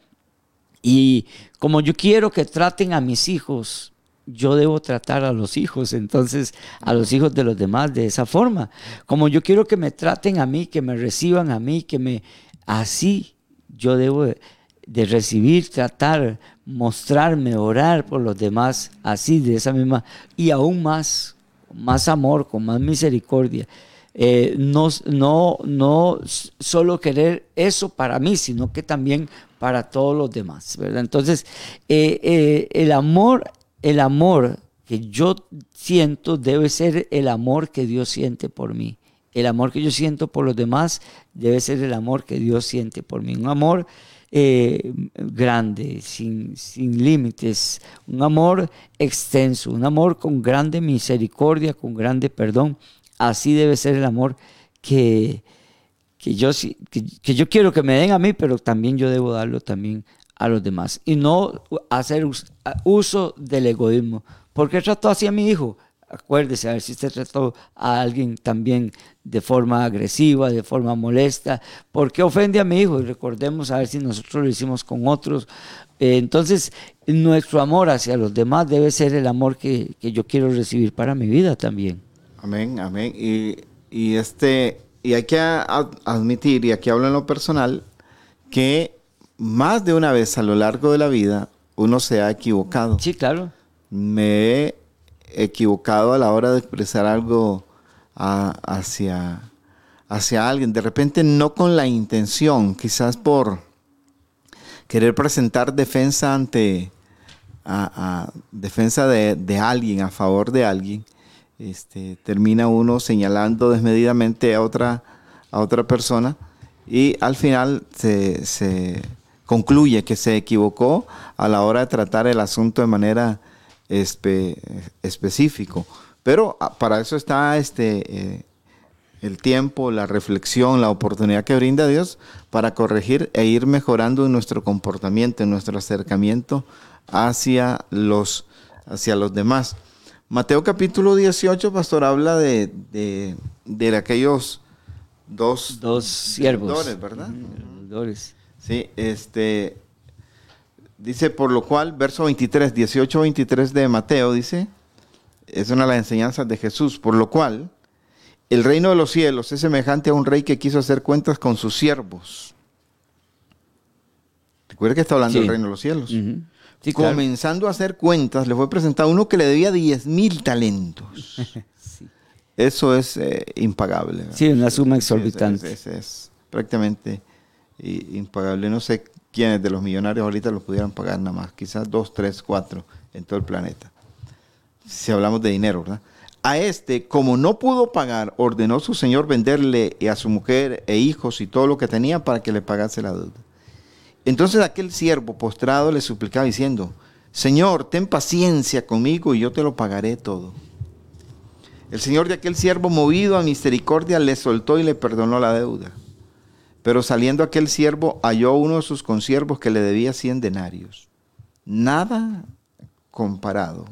Y como yo quiero que traten a mis hijos, yo debo tratar a los hijos, entonces a los hijos de los demás de esa forma. Como yo quiero que me traten a mí, que me reciban a mí, que me... Así yo debo de recibir, tratar, mostrarme, orar por los demás, así de esa misma, y aún más más amor, con más misericordia. Eh, no, no, no solo querer eso para mí, sino que también para todos los demás, ¿verdad? Entonces, eh, eh, el amor, el amor que yo siento debe ser el amor que Dios siente por mí. El amor que yo siento por los demás debe ser el amor que Dios siente por mí. Un amor grande, sin, sin límites, un amor extenso, un amor con grande misericordia, con grande perdón. Así debe ser el amor que, que, yo, que, yo quiero que me den a mí, pero también yo debo darlo también a los demás. Y no hacer uso del egoísmo. ¿Por qué trató así a mi hijo? acuérdese, a ver si usted trató a alguien también de forma agresiva, de forma molesta. ¿Por qué ofende a mi hijo? Y recordemos a ver si nosotros lo hicimos con otros. Eh, entonces, nuestro amor hacia los demás debe ser el amor que, yo quiero recibir para mi vida también. Amén, amén. Y, este, y hay que admitir, y aquí hablo en lo personal, que más de una vez a lo largo de la vida uno se ha equivocado. Sí, claro. Me he equivocado a la hora de expresar algo a- hacia, hacia alguien. De repente no con la intención, quizás por querer presentar defensa ante a, a- defensa de, de alguien, a favor de alguien. Este, termina uno señalando desmedidamente a otra, a otra persona y al final se, concluye que se equivocó a la hora de tratar el asunto de manera espe- específico. Pero ah, para eso está este, eh, el tiempo, la reflexión, la oportunidad que brinda Dios para corregir e ir mejorando en nuestro comportamiento, en nuestro acercamiento hacia los, hacia los demás. Mateo capítulo 18, pastor, habla de, de, de aquellos dos, Dos siervos. ¿verdad? Deudores. Sí, este dice por lo cual, verso 23, 18, 23 de Mateo dice, es una de las enseñanzas de Jesús, por lo cual el reino de los cielos es semejante a un rey que quiso hacer cuentas con sus siervos. Recuerda que está hablando Sí. del reino de los cielos. Ujú. Sí, claro. Comenzando a hacer cuentas, le fue presentado uno que le debía 10 mil talentos. Eso es eh, impagable. ¿verdad? Sí, una suma Sí, exorbitante. Es, es- es prácticamente i- impagable. No sé quiénes de los millonarios ahorita lo pudieran pagar nada más. Quizás dos, tres, cuatro en todo el planeta. Si hablamos de dinero, ¿verdad? A este, como no pudo pagar, ordenó su señor venderle a su mujer e hijos y todo lo que tenía para que le pagase la deuda. Entonces aquel siervo postrado le suplicaba diciendo, Señor, ten paciencia conmigo y yo te lo pagaré todo. El señor de aquel siervo, movido a misericordia, le soltó y le perdonó la deuda. Pero saliendo aquel siervo, halló uno de sus consiervos que le debía cien denarios. Nada comparado.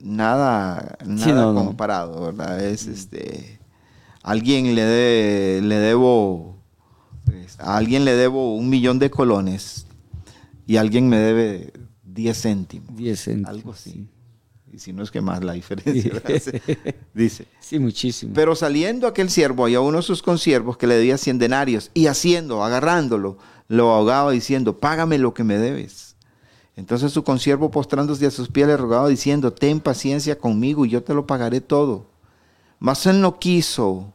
Nada, nada no. comparado, ¿verdad? Es este. Alguien le, de- le debo. Pues, A alguien le debo un millón de colones y alguien me debe 10 céntimos. 10 céntimos, Algo así. sí. Y si no es que más la diferencia. Dice. Sí, muchísimo. Pero saliendo aquel siervo, había uno de sus consiervos que le debía cien denarios, y haciendo, agarrándolo, lo ahogaba diciendo, págame lo que me debes. Entonces su consiervo postrándose a sus pies le rogaba diciendo, ten paciencia conmigo y yo te lo pagaré todo. Mas él no quiso,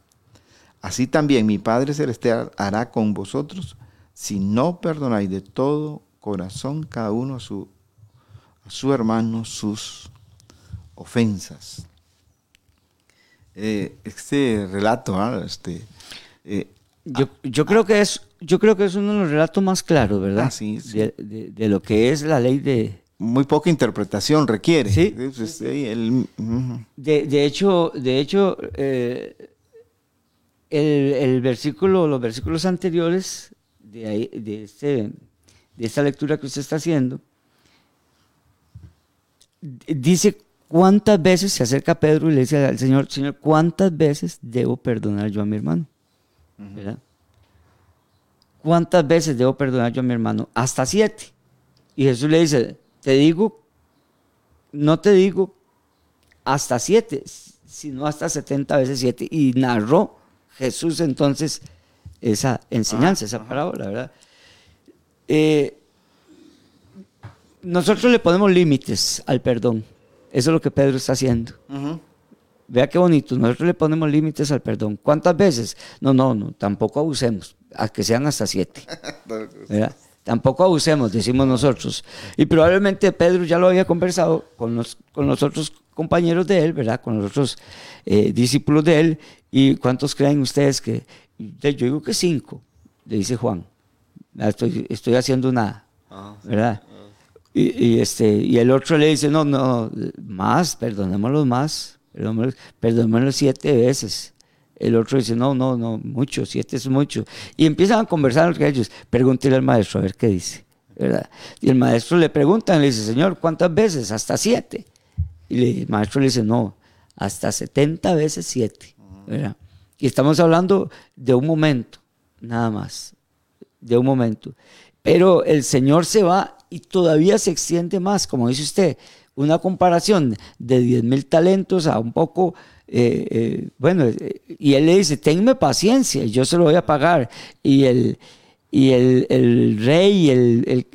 Así también mi Padre Celestial hará con vosotros si no perdonáis de todo corazón cada uno a su, a su hermano sus ofensas. Eh, este relato, ¿ah? este, eh, Yo, yo creo que es yo creo que es uno de los relatos más claros, ¿verdad? Ah, sí, sí. De, de- de lo que es la ley de... muy poca interpretación requiere. Sí. El-. De, de hecho, de hecho eh, el, el versículo, los versículos anteriores de, ahí- de, este- de esta lectura que usted está haciendo, dice cuántas veces se acerca Pedro y le dice al Señor, Señor, ¿cuántas veces debo perdonar yo a mi hermano? ¿Verdad? ¿Cuántas veces debo perdonar yo a mi hermano? Hasta siete. Y Jesús le dice, te digo, no te digo hasta siete, sino hasta 70 veces siete. Y narró Jesús entonces esa enseñanza, esa parábola, ¿verdad? Eh, nosotros le ponemos límites al perdón. Eso es lo que Pedro está haciendo. Vea qué bonito, nosotros le ponemos límites al perdón. ¿Cuántas veces? No, no, no, tampoco abusemos, a que sean hasta siete. ¿verdad? Tampoco abusemos, decimos nosotros. Y probablemente Pedro ya lo había conversado con los, con los otros compañeros de él, ¿verdad? Con los otros eh, discípulos de él. ¿Y cuántos creen ustedes que? Yo digo que cinco, le dice Juan. Ah, Estoy, estoy haciendo una, ¿verdad? Y, y este, y el otro le dice, no, no, más, perdonémoslos más, perdonémoslos siete veces. El otro dice, no, no, no, mucho, siete es mucho. Y empiezan a conversar entre ellos. Pregúntele al maestro a ver qué dice. ¿verdad? Y el maestro le pregunta, le dice, Señor, ¿cuántas veces? Hasta siete. Y el maestro le dice, no, hasta 70 veces siete. ¿verdad? Y estamos hablando de un momento, nada más, de un momento. Pero el Señor se va y todavía se extiende más, como dice usted, una comparación de 10 mil talentos a un poco, eh, eh, bueno, eh, y él le dice, tenme paciencia, yo se lo voy a pagar. Y el, y el, rey, el,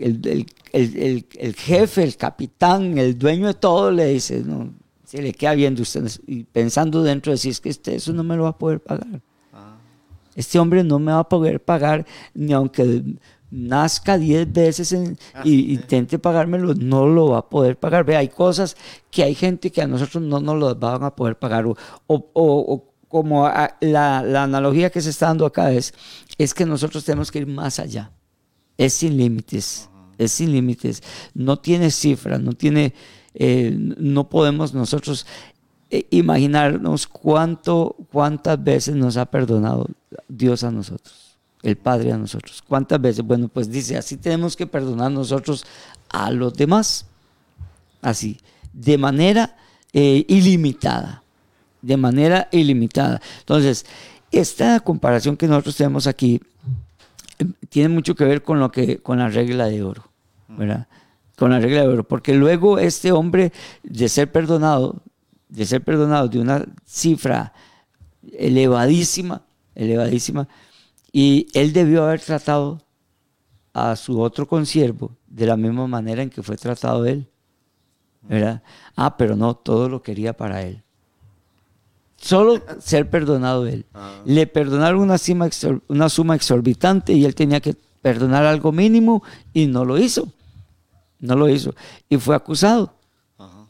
el, jefe, el capitán, el dueño de todo, le dice, no, se le queda viendo usted y pensando dentro de sí, es que este, eso no me lo va a poder pagar. Ah. Este hombre no me va a poder pagar ni aunque nazca diez veces ah, y intente pagármelo, no lo va a poder pagar. Ve, hay cosas que hay gente que a nosotros no nos lo van a poder pagar. O, o, como la, la, analogía que se está dando acá es, es que nosotros tenemos que ir más allá. Es sin límites, es sin límites. No tiene cifra, no tiene, eh, no podemos nosotros eh, imaginarnos cuánto, cuántas veces nos ha perdonado Dios a nosotros el Padre a nosotros. ¿Cuántas veces? Bueno, pues dice, así tenemos que perdonar nosotros a los demás. Así, de manera eh, ilimitada. De manera ilimitada. Entonces, esta comparación que nosotros tenemos aquí em, tiene mucho que ver con lo que con la regla de oro, ¿verdad? Con la regla de oro, porque luego este hombre de ser perdonado, de ser perdonado de una cifra elevadísima, elevadísima, y él debió haber tratado a su otro consiervo de la misma manera en que fue tratado él. ¿verdad? Ah, pero no, todo lo quería para él. Solo ser perdonado él. Ah. Le perdonaron una suma, una suma exorbitante y él tenía que perdonar algo mínimo y no lo hizo. No lo hizo. Y fue acusado.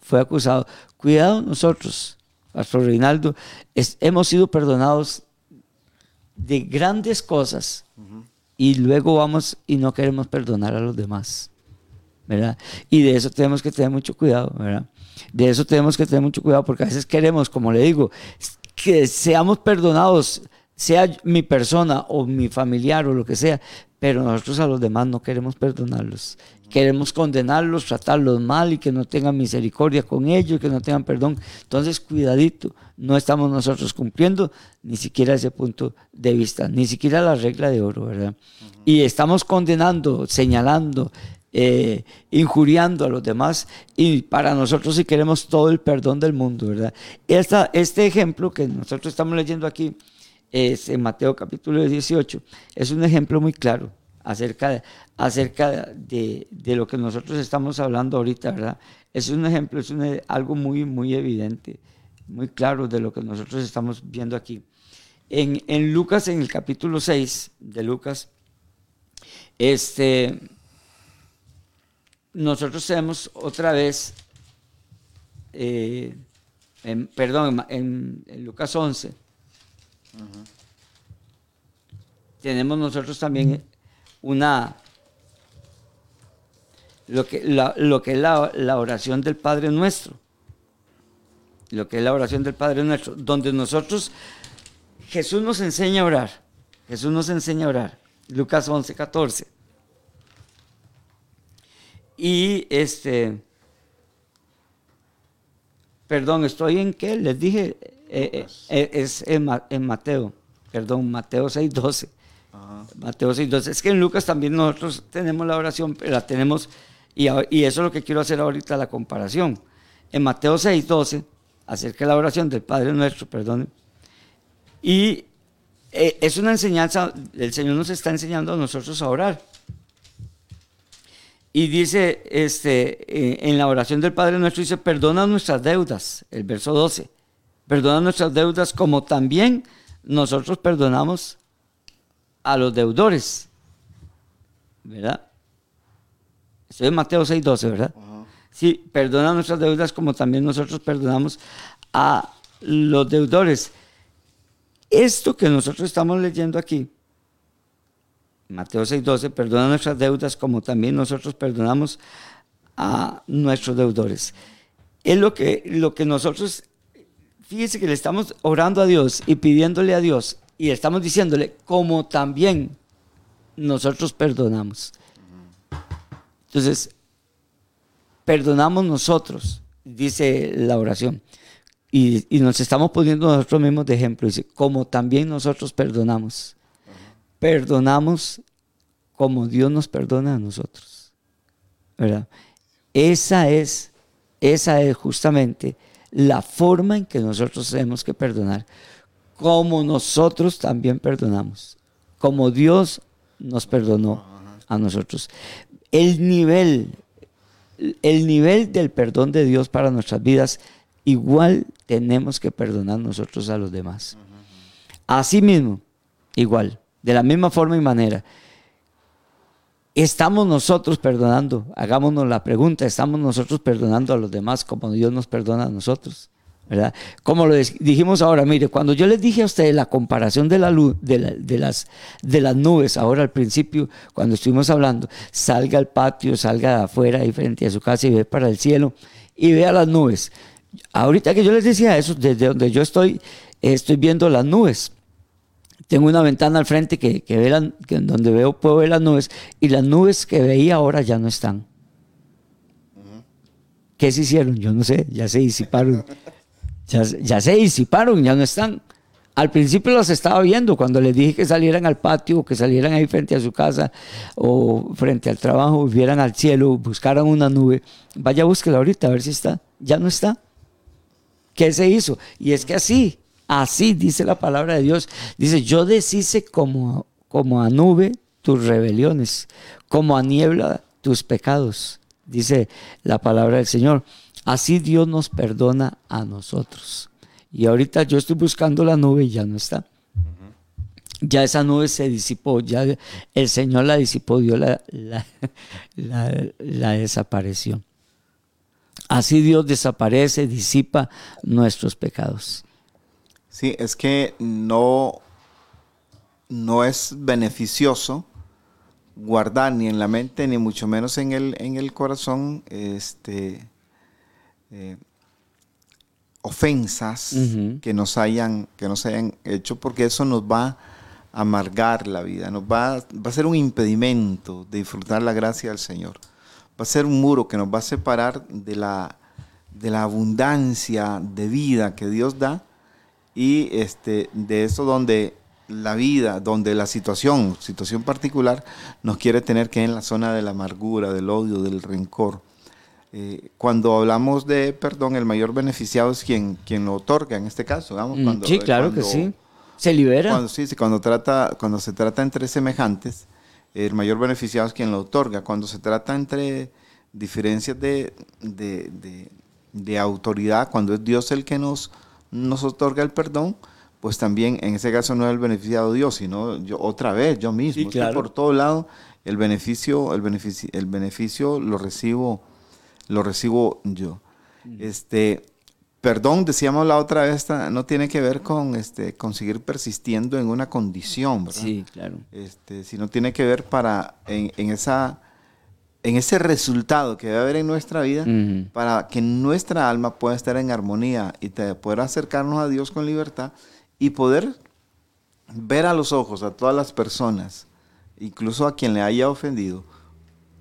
Fue acusado. Cuidado nosotros, Pastor Reinaldo, hemos sido perdonados de grandes cosas y luego vamos y no queremos perdonar a los demás. ¿verdad? Y de eso tenemos que tener mucho cuidado, ¿verdad? De eso tenemos que tener mucho cuidado porque a veces queremos, como le digo, que seamos perdonados, sea mi persona o mi familiar o lo que sea, pero nosotros a los demás no queremos perdonarlos. Queremos condenarlos, tratarlos mal y que no tengan misericordia con ellos, que no tengan perdón. Entonces, cuidadito, no estamos nosotros cumpliendo ni siquiera ese punto de vista, ni siquiera la regla de oro, ¿verdad? Y estamos condenando, señalando, eh, injuriando a los demás y para nosotros si queremos todo el perdón del mundo, ¿verdad? Esta, este ejemplo que nosotros estamos leyendo aquí es en Mateo capítulo 18, es un ejemplo muy claro acerca, de, acerca de, de, lo que nosotros estamos hablando ahorita, ¿verdad? Es un ejemplo, es algo muy, muy evidente muy claro de lo que nosotros estamos viendo aquí. En, en Lucas, en el capítulo 6 de Lucas, este, nosotros tenemos otra vez, eh, perdón, en, Lucas 11, tenemos nosotros también una, lo que, lo que es la, la oración del Padre Nuestro. Lo que es la oración del Padre Nuestro, donde nosotros, Jesús nos enseña a orar, Jesús nos enseña a orar, Lucas 11, 14. Y este, perdón, estoy en qué, les dije, eh, eh, eh, es en, Mateo, perdón, Mateo 6, 12. Mateo 6, 12. Es que en Lucas también nosotros tenemos la oración, pero la tenemos, y, y eso es lo que quiero hacer ahorita, la comparación. En Mateo 6, 12 acerca de la oración del Padre Nuestro, perdón. Y eh, es una enseñanza, el Señor nos está enseñando a nosotros a orar. Y dice este, eh, en la oración del Padre Nuestro, dice, perdona nuestras deudas, el verso 12. Perdona nuestras deudas como también nosotros perdonamos a los deudores. ¿Verdad? Esto es Mateo 6, 12, ¿verdad? Sí, perdona nuestras deudas como también nosotros perdonamos a los deudores. Esto que nosotros estamos leyendo aquí, Mateo 6:12, perdona nuestras deudas como también nosotros perdonamos a nuestros deudores. Es lo que, lo que nosotros, fíjese que le estamos orando a Dios y pidiéndole a Dios y estamos diciéndole como también nosotros perdonamos. Entonces, perdonamos nosotros, dice la oración. Y, nos estamos poniendo nosotros mismos de ejemplo. Dice, como también nosotros perdonamos. Perdonamos como Dios nos perdona a nosotros. ¿Verdad? Esa es, esa es justamente la forma en que nosotros tenemos que perdonar. Como nosotros también perdonamos. Como Dios nos perdonó a nosotros. El nivel, el nivel del perdón de Dios para nuestras vidas, igual tenemos que perdonar nosotros a los demás. Así mismo, igual, de la misma forma y manera. Estamos nosotros perdonando, hagámonos la pregunta, estamos nosotros perdonando a los demás como Dios nos perdona a nosotros. ¿verdad? Como lo dijimos ahora, mire, cuando yo les dije a ustedes la comparación de, la luz, de, las, de las nubes, ahora al principio, cuando estuvimos hablando, salga al patio, salga de afuera y frente a su casa y ve para el cielo y vea las nubes. Ahorita que yo les decía eso, desde donde yo estoy, estoy viendo las nubes. Tengo una ventana al frente que, que, ve que donde veo, puedo ver las nubes y las nubes que veía ahora ya no están. ¿Qué se hicieron? Yo no sé, ya se disiparon. Ya, se disiparon, ya no están. Al principio los estaba viendo cuando les dije que salieran al patio, que salieran ahí frente a su casa o frente al trabajo, vieran al cielo, buscaran una nube. Vaya, búsquela ahorita a ver si está. Ya no está. ¿Qué se hizo? Y es que así, así dice la palabra de Dios. Dice, yo deshice como, como a nube tus rebeliones, como a niebla tus pecados, dice la palabra del Señor. Así Dios nos perdona a nosotros. Y ahorita yo estoy buscando la nube y ya no está. Ya esa nube se disipó, ya el Señor la disipó, Dios la, la, desapareció. Así Dios desaparece, disipa nuestros pecados. Sí, es que no, no es beneficioso guardar ni en la mente, ni mucho menos en el, en el corazón, este, eh, ofensas que, nos hayan, que nos hayan hecho, porque eso nos va a amargar la vida, nos va, va a ser un impedimento de disfrutar la gracia del Señor. Va a ser un muro que nos va a separar de la, de la abundancia de vida que Dios da y este, de eso donde la vida, donde la situación, situación particular, nos quiere tener que en la zona de la amargura, del odio, del rencor. Eh, cuando hablamos de perdón, el mayor beneficiado es quien, quien lo otorga, en este caso. Mm, sí, claro que sí. Se libera. Cuando, sí, cuando, trata, cuando se trata entre semejantes, el mayor beneficiado es quien lo otorga. Cuando se trata entre diferencias de, de, autoridad, cuando es Dios el que nos, nos otorga el perdón, pues también en ese caso no es el beneficiado Dios, sino yo otra vez, yo mismo. por todo lado, el beneficio, el beneficio, el beneficio lo recibo lo recibo yo. Este, perdón, decíamos la otra vez, no tiene que ver con este, conseguir persistiendo en una condición, ¿verdad? Sí, claro. Este, sino tiene que ver para, en, esa, en ese resultado que debe haber en nuestra vida, para que nuestra alma pueda estar en armonía y te, poder acercarnos a Dios con libertad y poder ver a los ojos a todas las personas, incluso a quien le haya ofendido,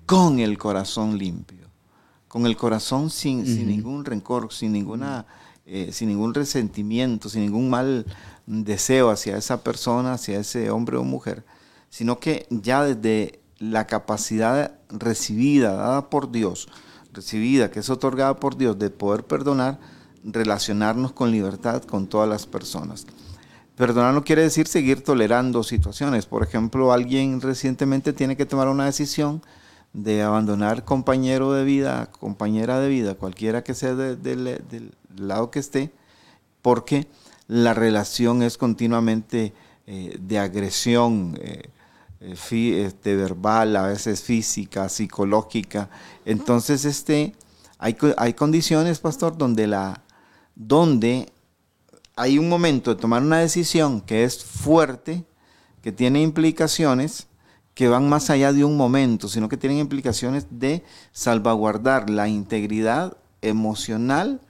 con el corazón limpio con el corazón sin, ningún rencor, sin, ninguna, eh, sin ningún resentimiento, sin ningún mal deseo hacia esa persona, hacia ese hombre o mujer, sino que ya desde la capacidad recibida, dada por Dios, recibida, que es otorgada por Dios, de poder perdonar, relacionarnos con libertad con todas las personas. Perdonar no quiere decir seguir tolerando situaciones. Por ejemplo, alguien recientemente tiene que tomar una decisión de abandonar compañero de vida, compañera de vida, cualquiera que sea del lado que esté, porque la relación es continuamente eh, de agresión eh, este, verbal, a veces física, psicológica. Entonces, este, hay, hay condiciones, pastor, donde, la, donde hay un momento de tomar una decisión que es fuerte, que tiene implicaciones, que van más allá de un momento, sino que tienen implicaciones de salvaguardar la integridad emocional,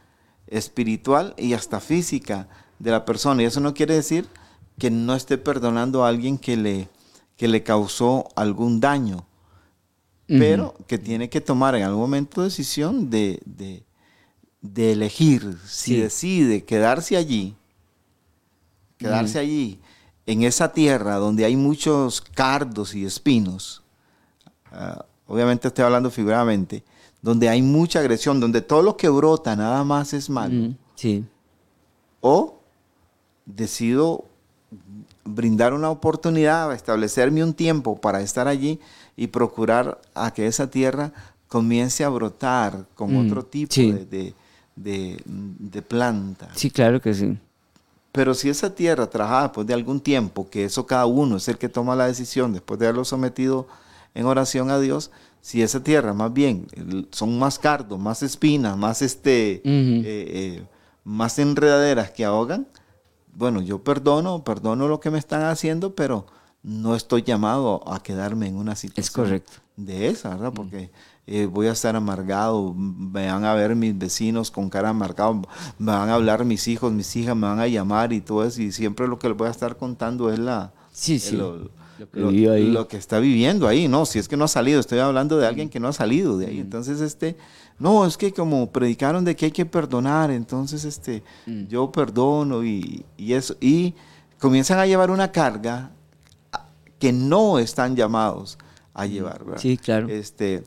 espiritual y hasta física de la persona. Y eso no quiere decir que no esté perdonando a alguien que le, que le causó algún daño. pero que tiene que tomar en algún momento decisión de, de, de elegir si Sí. decide quedarse allí, quedarse allí, en esa tierra donde hay muchos cardos y espinos, ah, obviamente estoy hablando figuradamente, donde hay mucha agresión, donde todo lo que brota nada más es malo, Mm, Sí. o decido brindar una oportunidad, establecerme un tiempo para estar allí y procurar a que esa tierra comience a brotar con Mm, otro tipo sí. de, de- de- de planta. Sí, claro que sí. Pero si esa tierra trabajada después de algún tiempo, que eso cada uno es el que toma la decisión después de haberlo sometido en oración a Dios, si esa tierra más bien son más cardos, más espinas, más este, eh, eh, más enredaderas que ahogan, bueno, yo perdono, perdono lo que me están haciendo, pero no estoy llamado a quedarme en una situación correcto. de esa, ¿verdad? Porque eh, voy a estar amargado, me van a ver mis vecinos con cara amargada, me van a hablar mis hijos, mis hijas, me van a llamar y todo eso, y siempre lo que les voy a estar contando es la... Sí, sí. Lo, Lo que lo- que está viviendo ahí, no, si es que no ha salido, estoy hablando de alguien que no ha salido de ahí. Entonces, este, no, es que como predicaron de que hay que perdonar, entonces, este, Mm. yo perdono y, y eso, y comienzan a llevar una carga a- que no están llamados a llevar, ¿verdad? Mm. Sí, claro. Este,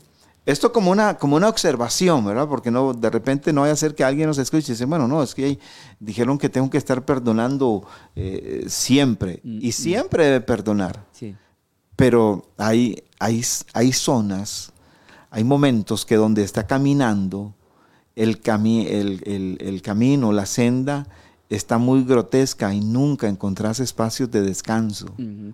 esto como una, como una observación, ¿verdad? Porque no, de repente no vaya a ser que alguien nos escuche y dice, bueno, no, es que dijeron que tengo que estar perdonando eh, siempre. Mm, Y siempre debe perdonar. Sí. Pero hay, hay, hay zonas, hay momentos que donde está caminando, el, cami- el, el- el camino, la senda, está muy grotesca y nunca encontrás espacios de descanso.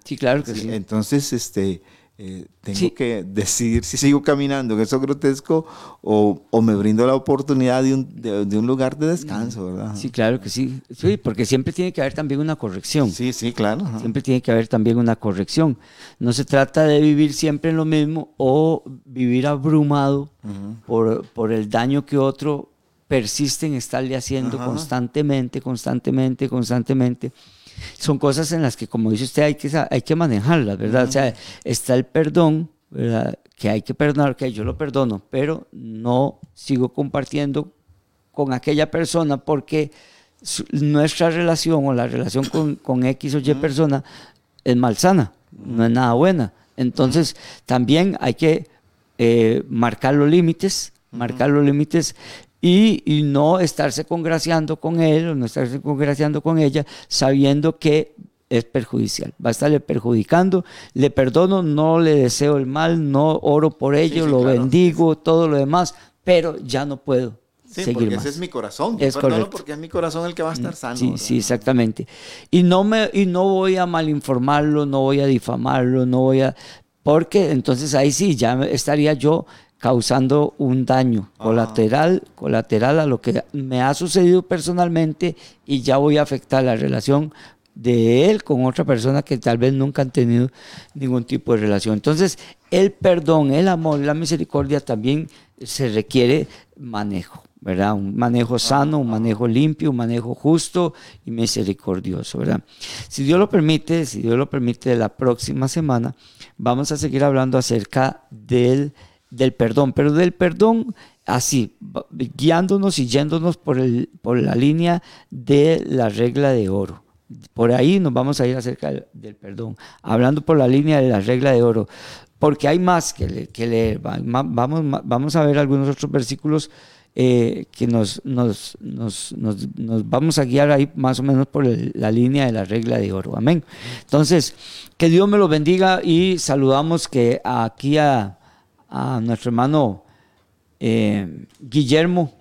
Sí, claro que sí. Entonces, este, eh, tengo Sí. que decidir si sigo caminando en eso grotesco o, o me brindo la oportunidad de un, de, de un lugar de descanso, ¿verdad? Sí, claro que sí. Sí, porque siempre tiene que haber también una corrección. sí, sí, claro. ajá. Siempre tiene que haber también una corrección. No se trata de vivir siempre en lo mismo o vivir abrumado por, por el daño que otro persiste en estarle haciendo Ajá. constantemente, constantemente, constantemente. Son cosas en las que, como dice usted, hay que, hay que manejarlas, ¿verdad? O sea, está el perdón, ¿verdad? Que hay que perdonar, que yo lo perdono, pero no sigo compartiendo con aquella persona porque su- nuestra relación o la relación con, con X o Y persona es malsana, no es nada buena. Entonces, también hay que eh, marcar los límites, marcar los límites y, y no estarse congraciando con él o no estarse congraciando con ella sabiendo que es perjudicial, va a estarle perjudicando, le perdono, no le deseo el mal, no oro por ello, sí, lo claro. bendigo, todo lo demás, pero ya no puedo Sí, seguir porque más. ese es mi corazón. Yo Es correcto. porque es mi corazón el que va a estar sano. Sí, ¿verdad? sí, exactamente. Y no me y no voy a malinformarlo, no voy a difamarlo, no voy a porque entonces ahí sí ya estaría yo causando un daño Ajá. colateral, colateral a lo que me ha sucedido personalmente y ya voy a afectar la relación de él con otra persona que tal vez nunca han tenido ningún tipo de relación. Entonces, el perdón, el amor, la misericordia también se requiere manejo, ¿verdad? Un manejo sano, un manejo limpio, un manejo justo y misericordioso, ¿verdad? Si Dios lo permite, si Dios lo permite, la próxima semana vamos a seguir hablando acerca del, del perdón, pero del perdón así, guiándonos y yéndonos por, el, por la línea de la regla de oro. Por ahí nos vamos a ir acerca del, del perdón, hablando por la línea de la regla de oro, porque hay más que, le- leer. Vamos, vamos a ver algunos otros versículos eh, que nos, nos, nos, nos- vamos a guiar ahí más o menos por la línea de la regla de oro. Amén. Entonces, que Dios me lo bendiga y saludamos que aquí a, a nuestro hermano eh, Guillermo.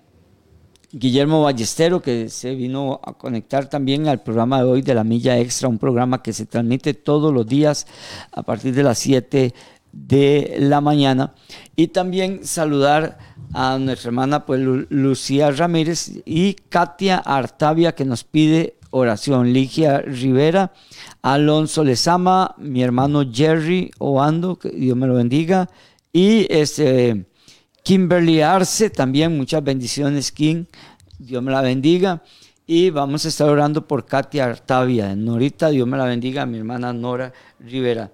Guillermo Ballestero, que se vino a conectar también al programa de hoy de la Milla Extra, un programa que se transmite todos los días a partir de las 7 de la mañana. Y también saludar a nuestra hermana pues, Lu- Lucía Ramírez y Katia Artavia, que nos pide oración. Ligia Rivera, Alonso Lezama, mi hermano Jerry Oando, que Dios me lo bendiga. Y este. Kimberly Arce, también muchas bendiciones, Kim. Dios me la bendiga. Y vamos a estar orando por Katia Artavia. Norita, Dios me la bendiga. Mi hermana Nora Rivera.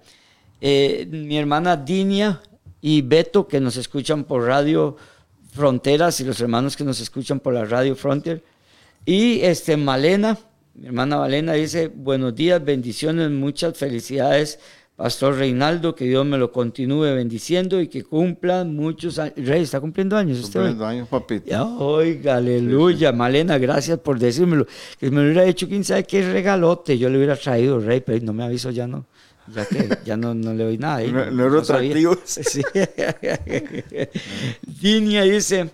Eh, mi hermana Dinia y Beto, que nos escuchan por Radio Fronteras, y los hermanos que nos escuchan por la Radio Frontier. Y este, Malena, mi hermana Malena dice, buenos días, bendiciones, muchas felicidades Pastor Reinaldo, que Dios me lo continúe bendiciendo y que cumpla muchos años. Rey, ¿está cumpliendo años usted? Cumpliendo años, papito. oiga, aleluya. Malena, gracias por decírmelo. Que me lo hubiera hecho, quién sabe qué regalote. Yo le hubiera traído, Rey, pero no me aviso ya, no. Ya que ya no, no le doy nada. Ahí, no, no, no Sí. Dinia dice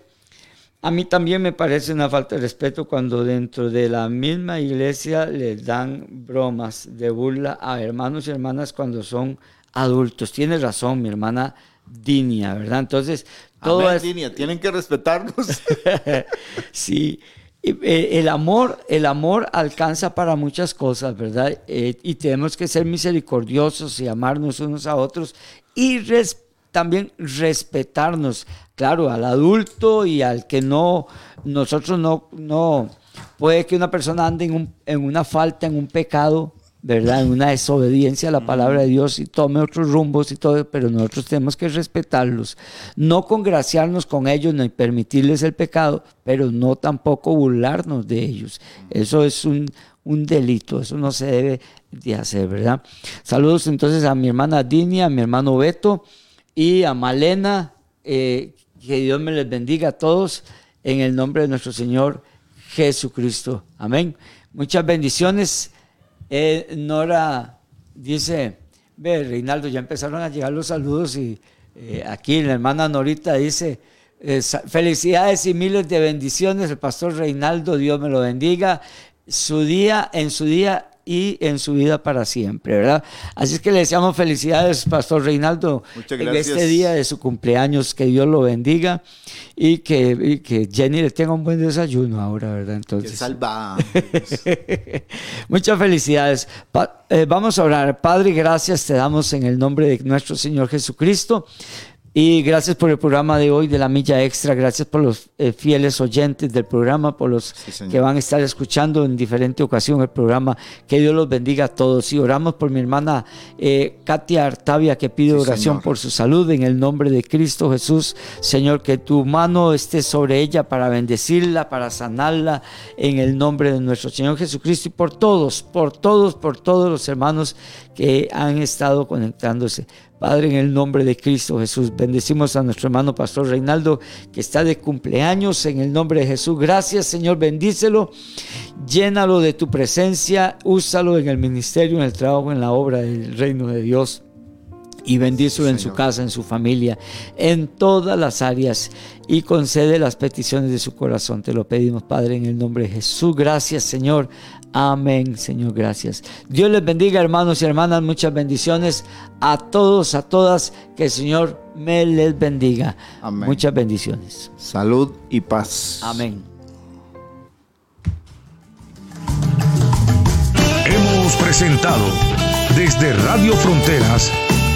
a mí también me parece una falta de respeto cuando dentro de la misma iglesia les dan bromas de burla a hermanos y hermanas cuando son adultos. Tienes razón, mi hermana Dinia, ¿verdad? Entonces, todo es... Dinia, tienen que respetarnos. sí. Eh, el amor, el amor alcanza para muchas cosas, ¿verdad? Eh, y tenemos que ser misericordiosos y amarnos unos a otros y respetar también respetarnos, claro, al adulto y al que no, nosotros no, no, puede que una persona ande en, un, en una falta, en un pecado, ¿verdad? En una desobediencia a la palabra de Dios y tome otros rumbos y todo, pero nosotros tenemos que respetarlos, no congraciarnos con ellos ni permitirles el pecado, pero no tampoco burlarnos de ellos. Eso es un, un delito, eso no se debe de hacer, ¿verdad? Saludos entonces a mi hermana Dinia, a mi hermano Beto y a Malena. Eh, que Dios me les bendiga a todos en el nombre de nuestro Señor Jesucristo. Amén. Muchas bendiciones. Eh, Nora dice, ve, Reinaldo, ya empezaron a llegar los saludos y eh, aquí la hermana Norita dice, felicidades y miles de bendiciones. El pastor Reinaldo, Dios me lo bendiga. Su día, en su día y en su vida para siempre, ¿verdad? Así es que le deseamos felicidades, Pastor Reinaldo, en este día de su cumpleaños, que Dios lo bendiga y que, que Jenny le tenga un buen desayuno ahora, ¿verdad? Entonces, que salva. Muchas felicidades. Eh, vamos a orar. Padre, gracias te damos en el nombre de nuestro Señor Jesucristo. Y gracias por el programa de hoy de la Milla Extra, gracias por los eh, fieles oyentes del programa, por los que van a estar escuchando en diferente ocasión el programa. Que Dios los bendiga a todos. Y oramos por mi hermana eh, Katia Artavia, que pide oración por su salud en el nombre de Cristo Jesús. Señor, que tu mano esté sobre ella para bendecirla, para sanarla en el nombre de nuestro Señor Jesucristo y por todos, por todos, por todos los hermanos que han estado conectándose. Padre, en el nombre de Cristo Jesús, bendecimos a nuestro hermano Pastor Reinaldo, que está de cumpleaños, en el nombre de Jesús. Gracias, Señor, bendícelo, llénalo de tu presencia, úsalo en el ministerio, en el trabajo, en la obra del reino de Dios. Y bendícelo en su casa, en su familia, en todas las áreas y concede las peticiones de su corazón. Te lo pedimos, Padre, en el nombre de Jesús. Gracias, Señor. Amén, Señor, gracias. Dios les bendiga, hermanos y hermanas. Muchas bendiciones a todos, a todas. Que el Señor me les bendiga. Amén. Muchas bendiciones. Salud y paz. Amén. Hemos presentado desde Radio Fronteras